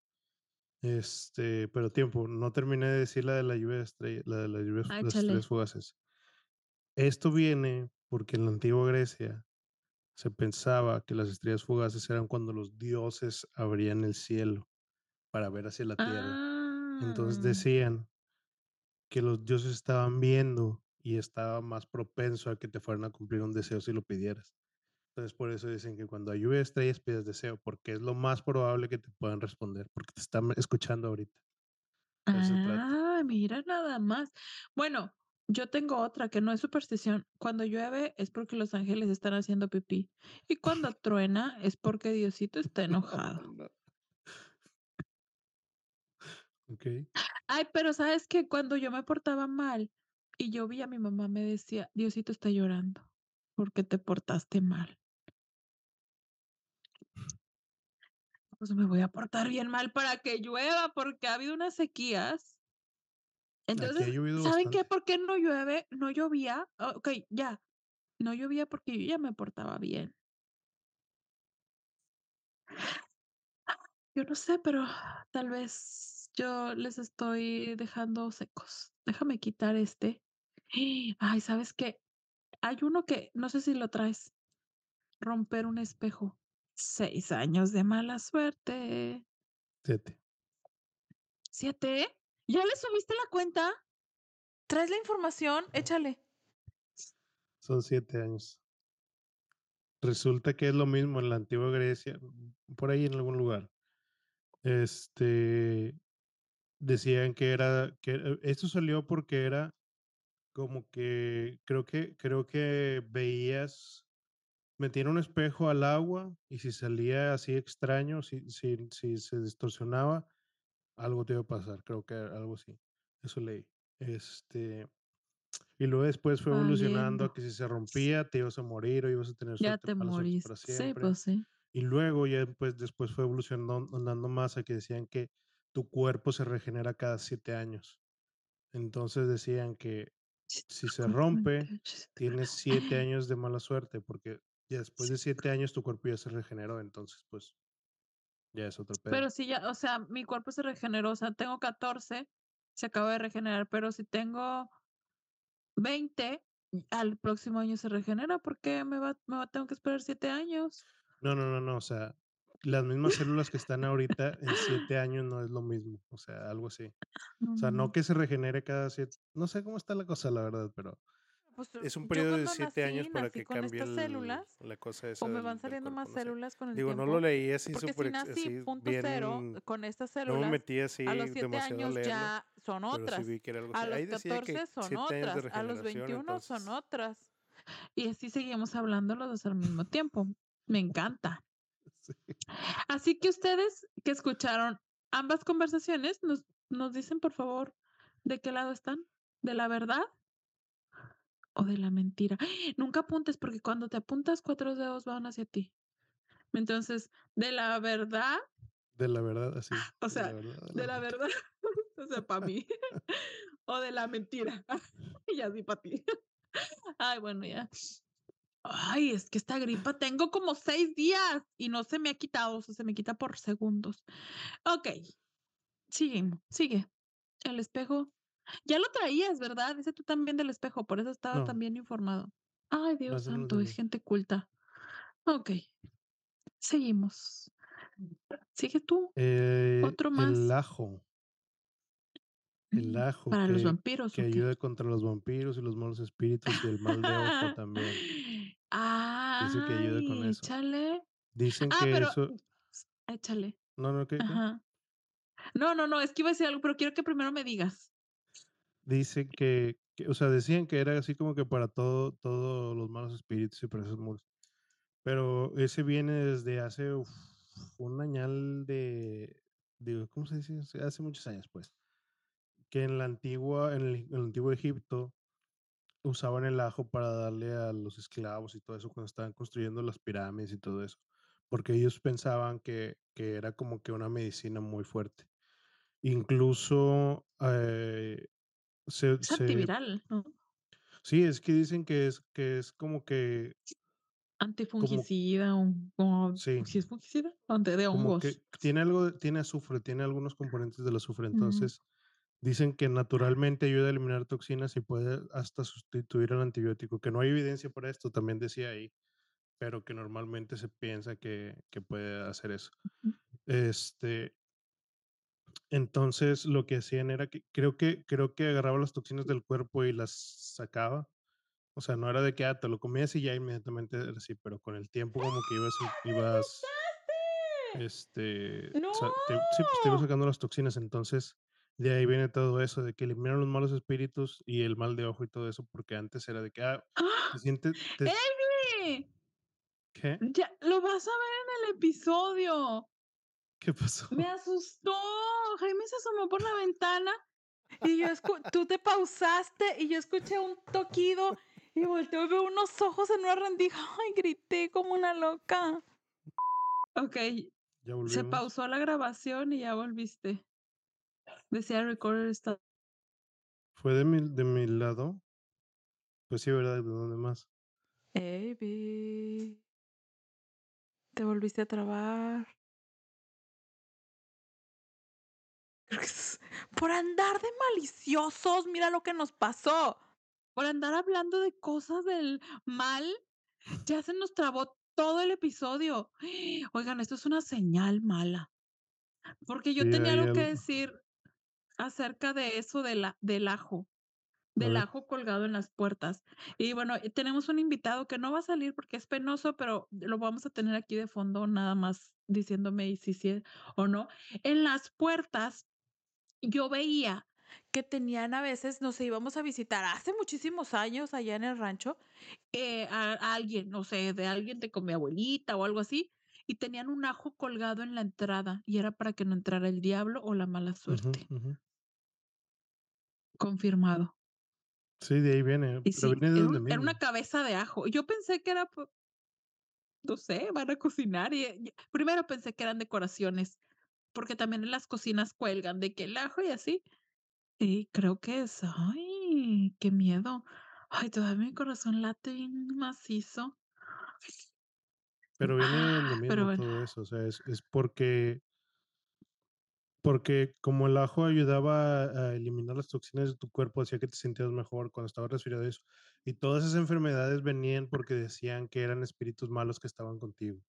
Speaker 2: Este, pero tiempo, no terminé de decir la de la lluvia de estrella la de las lluvias
Speaker 1: Ah,
Speaker 2: estrellas fugaces. Esto viene porque en la antigua Grecia se pensaba que las estrellas fugaces eran cuando los dioses abrían el cielo para ver hacia la tierra. Entonces
Speaker 1: Ah.
Speaker 2: decían que los dioses estaban viendo y estaba más propenso a que te fueran a cumplir un deseo si lo pidieras. Entonces, por eso dicen que cuando hay lluvia de estrellas pides deseo, porque es lo más probable que te puedan responder, porque te están escuchando ahorita.
Speaker 1: Ah, mira nada más. Bueno, yo tengo otra que no es superstición. Cuando llueve es porque los ángeles están haciendo pipí, y cuando truena es porque Diosito está
Speaker 2: No,
Speaker 1: enojado.
Speaker 2: no. Okey.
Speaker 1: Ay, pero, ¿sabes qué? Cuando yo me portaba mal y llovía, mi mamá me decía: "Diosito está llorando porque te portaste mal". Pues, me voy a portar bien mal para que llueva, porque ha habido unas sequías. Entonces, ¿saben qué? ¿Por qué no llueve? No llovía, o okey, ya, no llovía porque yo ya me portaba bien. Yo no sé, pero tal vez yo les estoy dejando secos. Déjame quitar este. Ay, ¿sabes qué? Hay uno que no sé si lo traes. Romper un espejo. 6 años de mala suerte.
Speaker 2: 7.
Speaker 1: ¿7? ¿Ya le subiste la cuenta? ¿Traes la información? Échale.
Speaker 2: Son 7 años. Resulta que es lo mismo en la antigua Grecia, por ahí en algún lugar. Este, decían que era que, esto salió porque era como que creo que creo que veías metían un espejo al agua y si salía así extraño, si si si se distorsionaba, algo te iba a pasar, creo que algo así. Eso leí. Este, y luego después fue evolucionando a que si se rompía, te ibas a morir o ibas a tener
Speaker 1: Ya te
Speaker 2: para
Speaker 1: Sí, pues sí.
Speaker 2: Y luego ya pues después fue evolucionando más a que decían que tu cuerpo se regenera cada 7 años. Entonces decían que si se rompe, tienes 7 años de mala suerte, porque ya después de 7 años tu cuerpo ya se regeneró, entonces, pues ya es otro pedo.
Speaker 1: Pero si ya, o sea, mi cuerpo se regeneró, o sea, tengo 14, se acaba de regenerar, pero si tengo 20, al próximo año se regenera, ¿por qué me va me va tengo que esperar 7 años?
Speaker 2: No, no, no, no, o sea, las mismas células que están ahorita en 7 años no es lo mismo, o sea, algo así. O sea, no
Speaker 1: Mm.
Speaker 2: que se regenere cada 7 no sé cómo está la cosa, la verdad, pero
Speaker 1: Pues,
Speaker 2: es un periodo de
Speaker 1: cuando
Speaker 2: 7 años
Speaker 1: nací,
Speaker 2: para
Speaker 1: nací
Speaker 2: que cambie el
Speaker 1: células,
Speaker 2: la cosa esa
Speaker 1: o me van saliendo
Speaker 2: cuerpo,
Speaker 1: más
Speaker 2: no
Speaker 1: células con el
Speaker 2: Digo, no lo
Speaker 1: tiempo,
Speaker 2: leí así
Speaker 1: si
Speaker 2: súper
Speaker 1: nací
Speaker 2: así
Speaker 1: punto cero
Speaker 2: bien
Speaker 1: con estas
Speaker 2: no me
Speaker 1: células,
Speaker 2: metí así
Speaker 1: a los 7
Speaker 2: demasiado
Speaker 1: años
Speaker 2: leerlo,
Speaker 1: ya son
Speaker 2: sí
Speaker 1: otras,
Speaker 2: algo
Speaker 1: a
Speaker 2: así.
Speaker 1: los
Speaker 2: Ahí decía que
Speaker 1: 14 son
Speaker 2: 7 años de
Speaker 1: otras, a los
Speaker 2: regeneración,
Speaker 1: 21 son
Speaker 2: entonces
Speaker 1: otras. Y así seguimos hablando los 2 al mismo tiempo. Me encanta.
Speaker 2: Sí.
Speaker 1: Así que ustedes que escucharon ambas conversaciones, nos nos dicen, por favor, ¿de qué lado están? ¿De la verdad? ¿O de la mentira? Nunca apuntes, porque cuando te apuntas, 4 dedos van hacia ti. Entonces, ¿de la verdad?
Speaker 2: De la verdad, así,
Speaker 1: O
Speaker 2: de la
Speaker 1: sea,
Speaker 2: verdad, de la
Speaker 1: verdad, o sea, para mí, o de la mentira, y así para ti. Ay, bueno, ya. Ay, es que esta gripa tengo como 6 días y no se me ha quitado, o sea, se me quita por segundos. Okey, seguimos, sigue. El espejo, ya lo traías, ¿verdad? Ese tú también del espejo, por eso estabas tan
Speaker 2: No.
Speaker 1: bien informado. Ay, Dios
Speaker 2: no
Speaker 1: santo,
Speaker 2: el
Speaker 1: es gente culta. Okey, seguimos. Sigue tú,
Speaker 2: Eh,
Speaker 1: otro
Speaker 2: el
Speaker 1: más.
Speaker 2: ajo. El ajo
Speaker 1: ¿Para los vampiros
Speaker 2: que ayuda contra los vampiros y los malos espíritus y el mal de ojo también. Dice que ayuda con eso.
Speaker 1: échale.
Speaker 2: Dicen
Speaker 1: Ah,
Speaker 2: que
Speaker 1: pero
Speaker 2: eso
Speaker 1: échale.
Speaker 2: No, no.
Speaker 1: Ajá. No, no, no, es que iba a decir algo, pero quiero que primero me digas.
Speaker 2: Dicen que que, o sea, decían que era así como que para todo, todos los malos espíritus y para esos muros. Pero ese viene desde hace uf, un añal de, de, ¿cómo se dice? Hace- Hace muchos años, pues. Que en la antigua, en el, en el antiguo Egipto, usaban el ajo para darle a los esclavos y todo eso cuando estaban construyendo las pirámides y todo eso, porque ellos pensaban que, que era como que una medicina muy fuerte. Incluso eh, se,
Speaker 1: Es
Speaker 2: se-
Speaker 1: antiviral, ¿no?
Speaker 2: sí, es que dicen que es, que es como que,
Speaker 1: Antifungicida o, o
Speaker 2: sí,
Speaker 1: si es fungicida, de
Speaker 2: como
Speaker 1: hongos.
Speaker 2: que tiene algo, tiene azufre, tiene algunos componentes del azufre,
Speaker 1: Mm.
Speaker 2: Dicen que naturalmente ayuda a eliminar toxinas y puede hasta sustituir al antibiótico, que no hay evidencia para esto, también decía ahí, pero que normalmente se piensa que, que puede hacer eso. Este, entonces lo que hacían era que creo que creo que agarraba las toxinas del cuerpo y las sacaba. O sea, no era de que ah, te lo comías y ya inmediatamente era así, pero con el tiempo como que ibas ibas este
Speaker 1: ¡No!
Speaker 2: sa- te- sí, pues te ibas sacando las toxinas, entonces de ahí viene todo eso de que eliminan los malos espíritus y el mal de ojo y todo eso, porque antes era de que ah,
Speaker 1: ¡Ah!
Speaker 2: te sientes te-. ¿qué?
Speaker 1: Ya, lo vas a ver en el episodio.
Speaker 2: ¿Qué pasó?
Speaker 1: Me asustó. Jaime se asomó por la ventana y yo escu- tú te pausaste y yo escuché un toquido y volteo y veo unos ojos en una rendija. Ay, grité como una loca. Ok,
Speaker 2: Ya
Speaker 1: se pausó la grabación y ya volviste. Decía recorder está.
Speaker 2: Fue de mi de mi lado. Pues sí, ¿verdad? ¿De dónde más?
Speaker 1: Baby. Te volviste a trabar. Por andar de maliciosos, mira lo que nos pasó. Por andar hablando de cosas del mal, ya se nos trabó todo el episodio. Oigan, esto es una señal mala. Porque yo
Speaker 2: Sí,
Speaker 1: tenía algo que decir acerca de eso de la, del ajo, del ajo colgado en las puertas. Y bueno, y tenemos un invitado que no va a salir porque es penoso, pero lo vamos a tener aquí de fondo, nada más diciéndome y si sí o no. En las puertas yo veía que tenían a veces, no sé, íbamos a visitar hace muchísimos años allá en el rancho, eh, a, a alguien, no sé, de alguien de con mi abuelita o algo así, y tenían un ajo colgado en la entrada y era para que no entrara el diablo o la mala suerte. Confirmado.
Speaker 2: Sí, de ahí viene,
Speaker 1: Y
Speaker 2: pero
Speaker 1: sí,
Speaker 2: viene de
Speaker 1: era, un- era una cabeza de ajo. Yo pensé que era, no sé, van a cocinar. Y, y- primero pensé que eran decoraciones, porque también en las cocinas cuelgan de que el ajo y así. Y creo que es, ay, qué miedo. Ay, todavía mi corazón late bien macizo.
Speaker 2: Pero viene
Speaker 1: Ah, pero
Speaker 2: mismo
Speaker 1: bueno.
Speaker 2: todo eso, o sea, es, es porque, porque como el ajo ayudaba a, eliminar las toxinas de tu cuerpo, hacía que te sintieras mejor cuando estabas resfriado eso. Y todas esas enfermedades venían porque decían que eran espíritus malos que estaban contigo.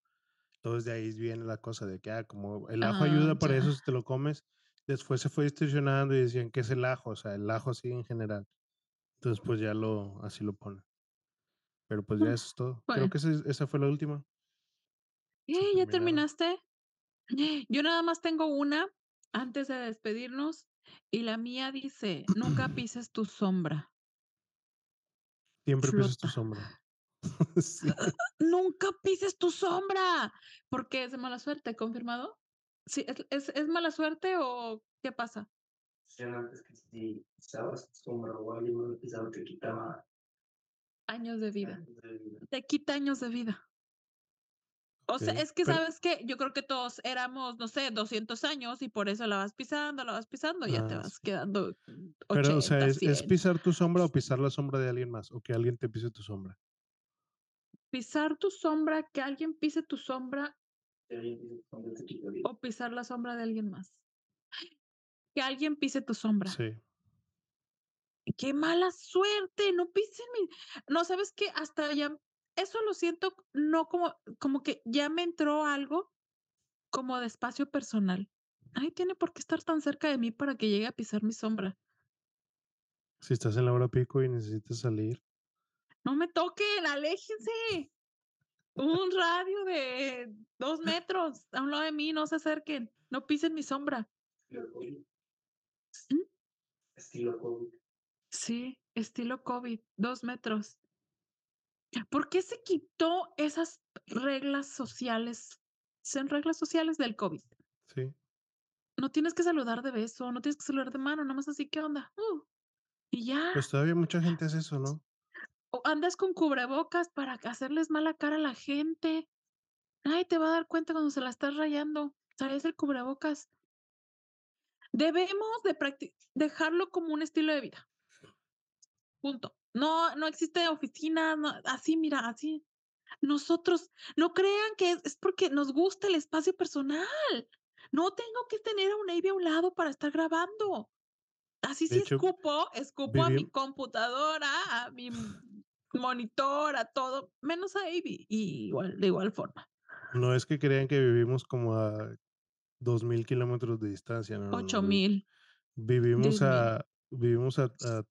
Speaker 2: Entonces de ahí viene la cosa de que, ah, como el ajo
Speaker 1: Ah,
Speaker 2: ayuda para eso
Speaker 1: ya.
Speaker 2: si te lo comes, después se fue distorsionando y decían que es el ajo, o sea, el ajo así en general. Entonces pues ya lo, así lo ponen. Pero pues ya
Speaker 1: Mm,
Speaker 2: eso es todo. Creo
Speaker 1: Bueno,
Speaker 2: que esa, es- esa fue la última.
Speaker 1: Eh, ¿ya terminaste? Yo nada más tengo una antes de despedirnos y la mía dice, nunca pises tu sombra,
Speaker 2: Siempre pisas tu sombra. Sí.
Speaker 1: Nunca pises tu sombra, porque es de mala suerte, ¿confirmado? Sí, ¿es, es, es mala suerte o qué pasa?
Speaker 3: Decían antes que si pisabas tu sombra o alguien más lo pisaba te quitaba
Speaker 1: años de vida. Te quita años de vida. O sea, es que
Speaker 2: pero-
Speaker 1: sabes que yo creo que todos éramos, no sé, 200 años y por eso la vas pisando, la vas pisando, y ya te
Speaker 2: Ah,
Speaker 1: vas
Speaker 2: sí.
Speaker 1: quedando
Speaker 2: Pero, o sea,
Speaker 1: 80,
Speaker 2: ¿es, es
Speaker 1: 100.
Speaker 2: pisar tu sombra o pisar la sombra de alguien más? O que alguien te pise tu sombra.
Speaker 1: Pisar tu sombra, que alguien pise tu sombra o pisar la sombra de alguien más. Que alguien pise tu sombra.
Speaker 2: Sí.
Speaker 1: qué mala suerte, no pisen mi, no, sabes que hasta ya, eso lo siento, no como, como que ya me entró algo como de espacio personal. Ay, tiene por qué estar tan cerca de mí para que llegue a pisar mi sombra.
Speaker 2: Si estás en la hora pico y necesitas salir.
Speaker 1: No me toquen, aléjense. Un radio de dos metros a un lado de mí, no se acerquen, no pisen mi sombra.
Speaker 3: Estilo COVID.
Speaker 1: ¿Mm?
Speaker 3: Estilo COVID.
Speaker 1: Sí, estilo COVID, dos metros. ¿Por qué se quitó esas reglas sociales? Son reglas sociales del COVID.
Speaker 2: Sí.
Speaker 1: No tienes que saludar de beso, no tienes que saludar de mano, nada más así, ¿qué onda? Uh, y ya.
Speaker 2: Pues todavía mucha gente hace eso, ¿no?
Speaker 1: O andas con cubrebocas para hacerles mala cara a la gente. Nadie te va a dar cuenta cuando se la estás rayando. Traes el cubrebocas. Debemos de dejarlo como un estilo de vida. Punto. No, no existe oficina, no- así, mira, así. Nosotros, no crean que es, es porque nos gusta el espacio personal. No tengo que tener a un Navy a un lado para estar grabando. Así sí
Speaker 2: hecho,
Speaker 1: escupo, escupo a mi computadora, a mi monitor, a todo, menos a Avi, y igual, de igual forma.
Speaker 2: No es que crean que vivimos como a dos mil kilómetros de distancia, no,
Speaker 1: Ocho
Speaker 2: no,
Speaker 1: mil,
Speaker 2: Vivimos a, vivimos a, a-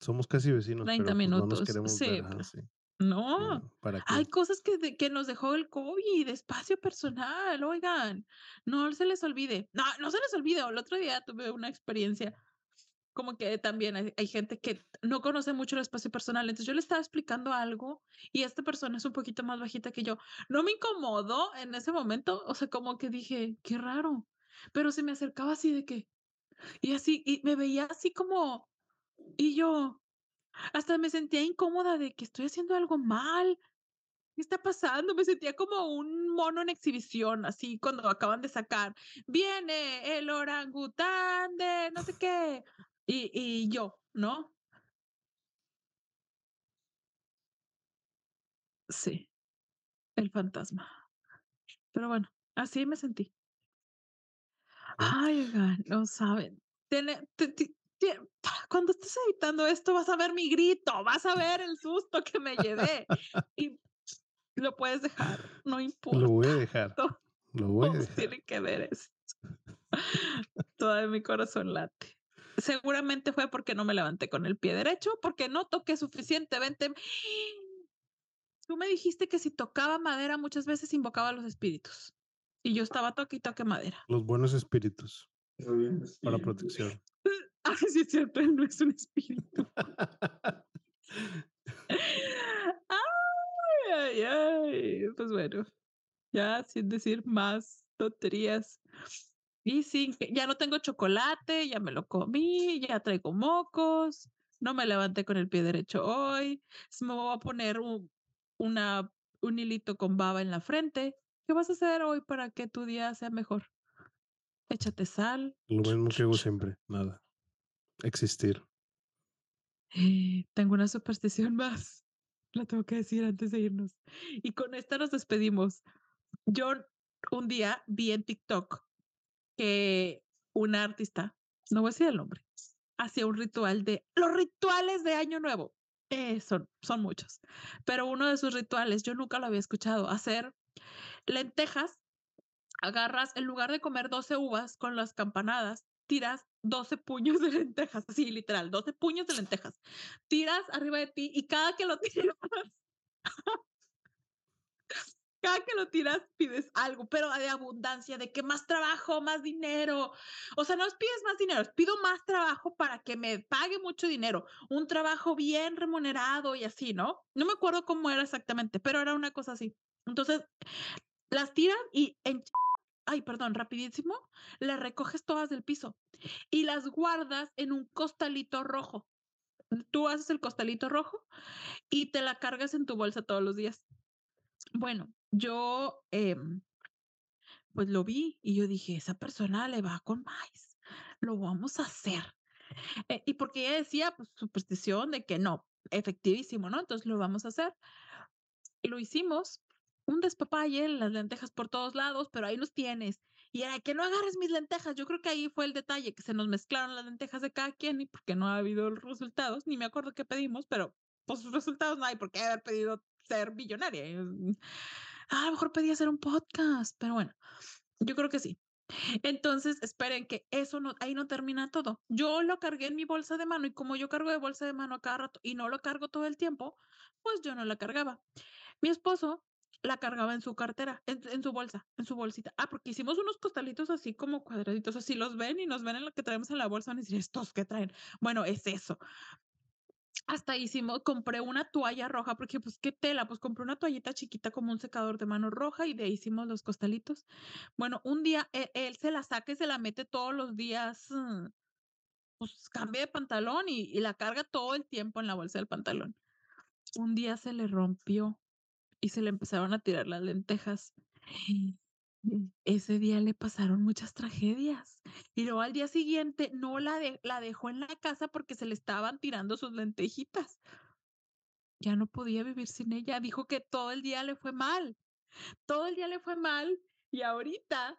Speaker 2: somos casi vecinos,
Speaker 1: 30
Speaker 2: pero pues no nos
Speaker 1: minutos.
Speaker 2: queremos
Speaker 1: Sí,
Speaker 2: ver,
Speaker 1: pues,
Speaker 2: sí.
Speaker 1: no.
Speaker 2: ¿Para
Speaker 1: Hay cosas que, de- que nos dejó el COVID, espacio personal, oigan, no se les olvide. No, no se les olvide. El otro día tuve una experiencia como que también hay, hay gente que no conoce mucho el espacio personal. Entonces yo le estaba explicando algo y esta persona es un poquito más bajita que yo. No me incomodó en ese momento. O sea, como que dije, qué raro. Pero se me acercaba así de que, y así, y me veía así como, y yo hasta me sentía incómoda de que estoy haciendo algo mal. ¿Qué está pasando? Me sentía como un mono en exhibición, así cuando acaban de sacar. Viene el orangután de no sé qué. Y, y yo, ¿no? Sí, el fantasma. Pero bueno, así me sentí. Ay, oigan, no saben. Tiene, ti- ti- ti- cuando estés editando esto, vas a ver mi grito, vas a ver el susto que me llevé. Y lo puedes dejar, no importa.
Speaker 2: Lo voy a dejar,
Speaker 1: todo.
Speaker 2: lo voy a dejar.
Speaker 1: tienen que ver esto. Todavía mi corazón late. Seguramente fue porque no me levanté con el pie derecho, porque no toqué suficientemente. Tú me dijiste que si tocaba madera muchas veces invocaba a los espíritus. Y yo estaba toque y toque madera.
Speaker 2: Los buenos espíritus para
Speaker 3: sí.
Speaker 2: protección.
Speaker 1: Ay, sí es cierto, él no es un espíritu. Ay, ay, ay. Pues bueno, ya sin decir más tonterías. Y sí, ya no tengo chocolate, ya me lo comí, ya traigo mocos, no me levanté con el pie derecho hoy, me voy a poner un, una, un hilito con baba en la frente. ¿Qué vas a hacer hoy para que tu día sea mejor? Échate sal.
Speaker 2: Lo mismo que hago siempre, nada. Existir.
Speaker 1: Eh, Tengo una superstición más. La tengo que decir antes de irnos. Y con esta nos despedimos. Yo un día vi en TikTok que una artista, no voy a decir el nombre, hacía un ritual de los rituales de Año Nuevo. Eh, son, son muchos, pero uno de sus rituales, yo nunca lo había escuchado, hacer lentejas, agarras, en lugar de comer 12 uvas con las campanadas, tiras 12 puños de lentejas, así literal, 12 puños de lentejas, tiras arriba de ti y cada que lo tiras, cada que lo tiras pides algo, pero de abundancia, de que más trabajo, más dinero. O sea, no es pides más dinero, es pido más trabajo para que me pague mucho dinero, un trabajo bien remunerado y así, ¿no? No me acuerdo cómo era exactamente, pero era una cosa así. Entonces, las tiras y en ay, perdón, rapidísimo, las recoges todas del piso y las guardas en un costalito rojo. Tú haces el costalito rojo y te la cargas en tu bolsa todos los días. Bueno, yo em, pues lo vi y yo dije, esa persona le va con más, lo vamos a hacer. Eh, y porque ella decía, pues superstición de que no, efectivísimo, ¿no? Entonces lo vamos a hacer. Lo hicimos, un despapalle, las lentejas por todos lados, pero ahí los tienes. Y era que no agarres mis lentejas. Yo creo que ahí fue el detalle, que se nos mezclaron las lentejas de cada quien y porque no ha habido resultados, ni me acuerdo qué pedimos, pero pues resultados no hay por qué haber pedido ser billonaria. Y, mm, A lo mejor pedía hacer un podcast, pero bueno, yo creo que sí. Entonces, esperen que eso no, ahí no termina todo. Yo lo cargué en mi bolsa de mano y como yo cargo de bolsa de mano a cada rato y no lo cargo todo el tiempo, pues yo no la cargaba. Mi esposo la cargaba en su cartera, en, en su bolsa, en su bolsita. Ah, porque hicimos unos costalitos así como cuadraditos, así los ven y nos ven en lo que traemos en la bolsa, van a decir, estos que traen. Bueno, es eso. Hasta hicimos, compré una toalla roja, porque pues qué tela, pues compré una toallita chiquita como un secador de mano roja y de ahí hicimos los costalitos. Bueno, un día él, él se la saca y se la mete todos los días, mm, pues cambia de pantalón y, y la carga todo el tiempo en la bolsa del pantalón. Un día se le rompió y se le empezaron a tirar las lentejas. Ese día le pasaron muchas tragedias. Y luego al día siguiente no la, de- la dejó en la casa porque se le estaban tirando sus lentejitas. Ya no podía vivir sin ella. Dijo que todo el día le fue mal. Todo el día le fue mal. Y ahorita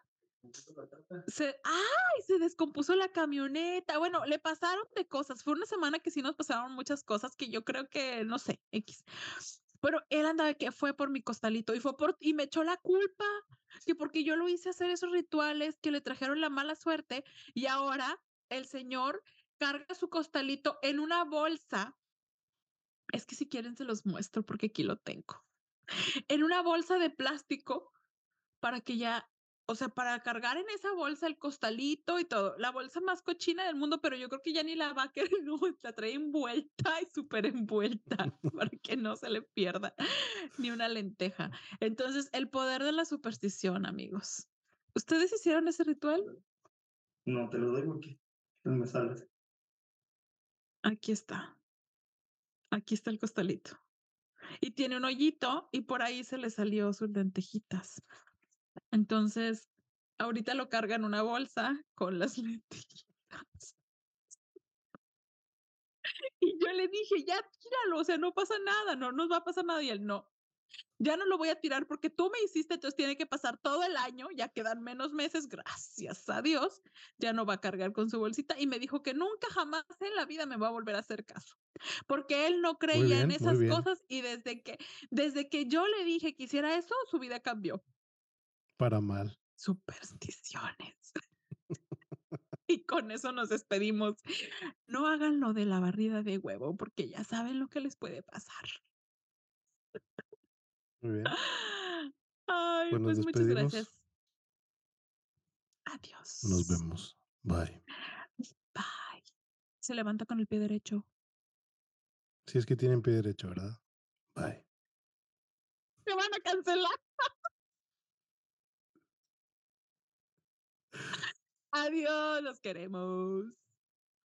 Speaker 1: se, ¡ay! Se descompuso la camioneta. Bueno, le pasaron de cosas. Fue una semana que sí nos pasaron muchas cosas que yo creo que, no sé, X. Pero él andaba que fue por mi costalito y fue por, y me echó la culpa, que porque yo lo hice hacer esos rituales que le trajeron la mala suerte y ahora el señor carga su costalito en una bolsa. Es que si quieren se los muestro porque aquí lo tengo. En una bolsa de plástico para que ya, o sea, para cargar en esa bolsa el costalito y todo. La bolsa más cochina del mundo, pero yo creo que ya ni la va a querer, no, la trae envuelta y súper envuelta para que no se le pierda ni una lenteja. Entonces, el poder de la superstición, amigos. ¿Ustedes hicieron ese ritual?
Speaker 3: No te lo doy porque no me sales.
Speaker 1: Aquí está. Aquí está el costalito. Y tiene un hoyito y por ahí se le salió sus lentejitas. Entonces, ahorita lo carga en una bolsa con las lentejitas. Y yo le dije, ya tíralo, o sea, no pasa nada, no nos va a pasar nada. Y él, no, ya no lo voy a tirar porque tú me hiciste, entonces tiene que pasar todo el año, ya quedan menos meses, gracias a Dios, ya no va a cargar con su bolsita. Y me dijo que nunca jamás en la vida me va a volver a hacer caso, porque él no creía
Speaker 2: bien,
Speaker 1: en esas cosas y desde que, desde que yo le dije que hiciera eso, su vida cambió.
Speaker 2: Para mal.
Speaker 1: Supersticiones. y con eso nos despedimos. No hagan lo de la barrida de huevo porque ya saben lo que les puede pasar.
Speaker 2: Muy bien.
Speaker 1: Ay,
Speaker 2: Pues
Speaker 1: pues muchas gracias. Adiós.
Speaker 2: Nos vemos. Bye.
Speaker 1: Bye. Se levanta con el pie derecho.
Speaker 2: Si es que tienen pie derecho, ¿verdad? Bye.
Speaker 1: Me van a cancelar. Adiós, los queremos.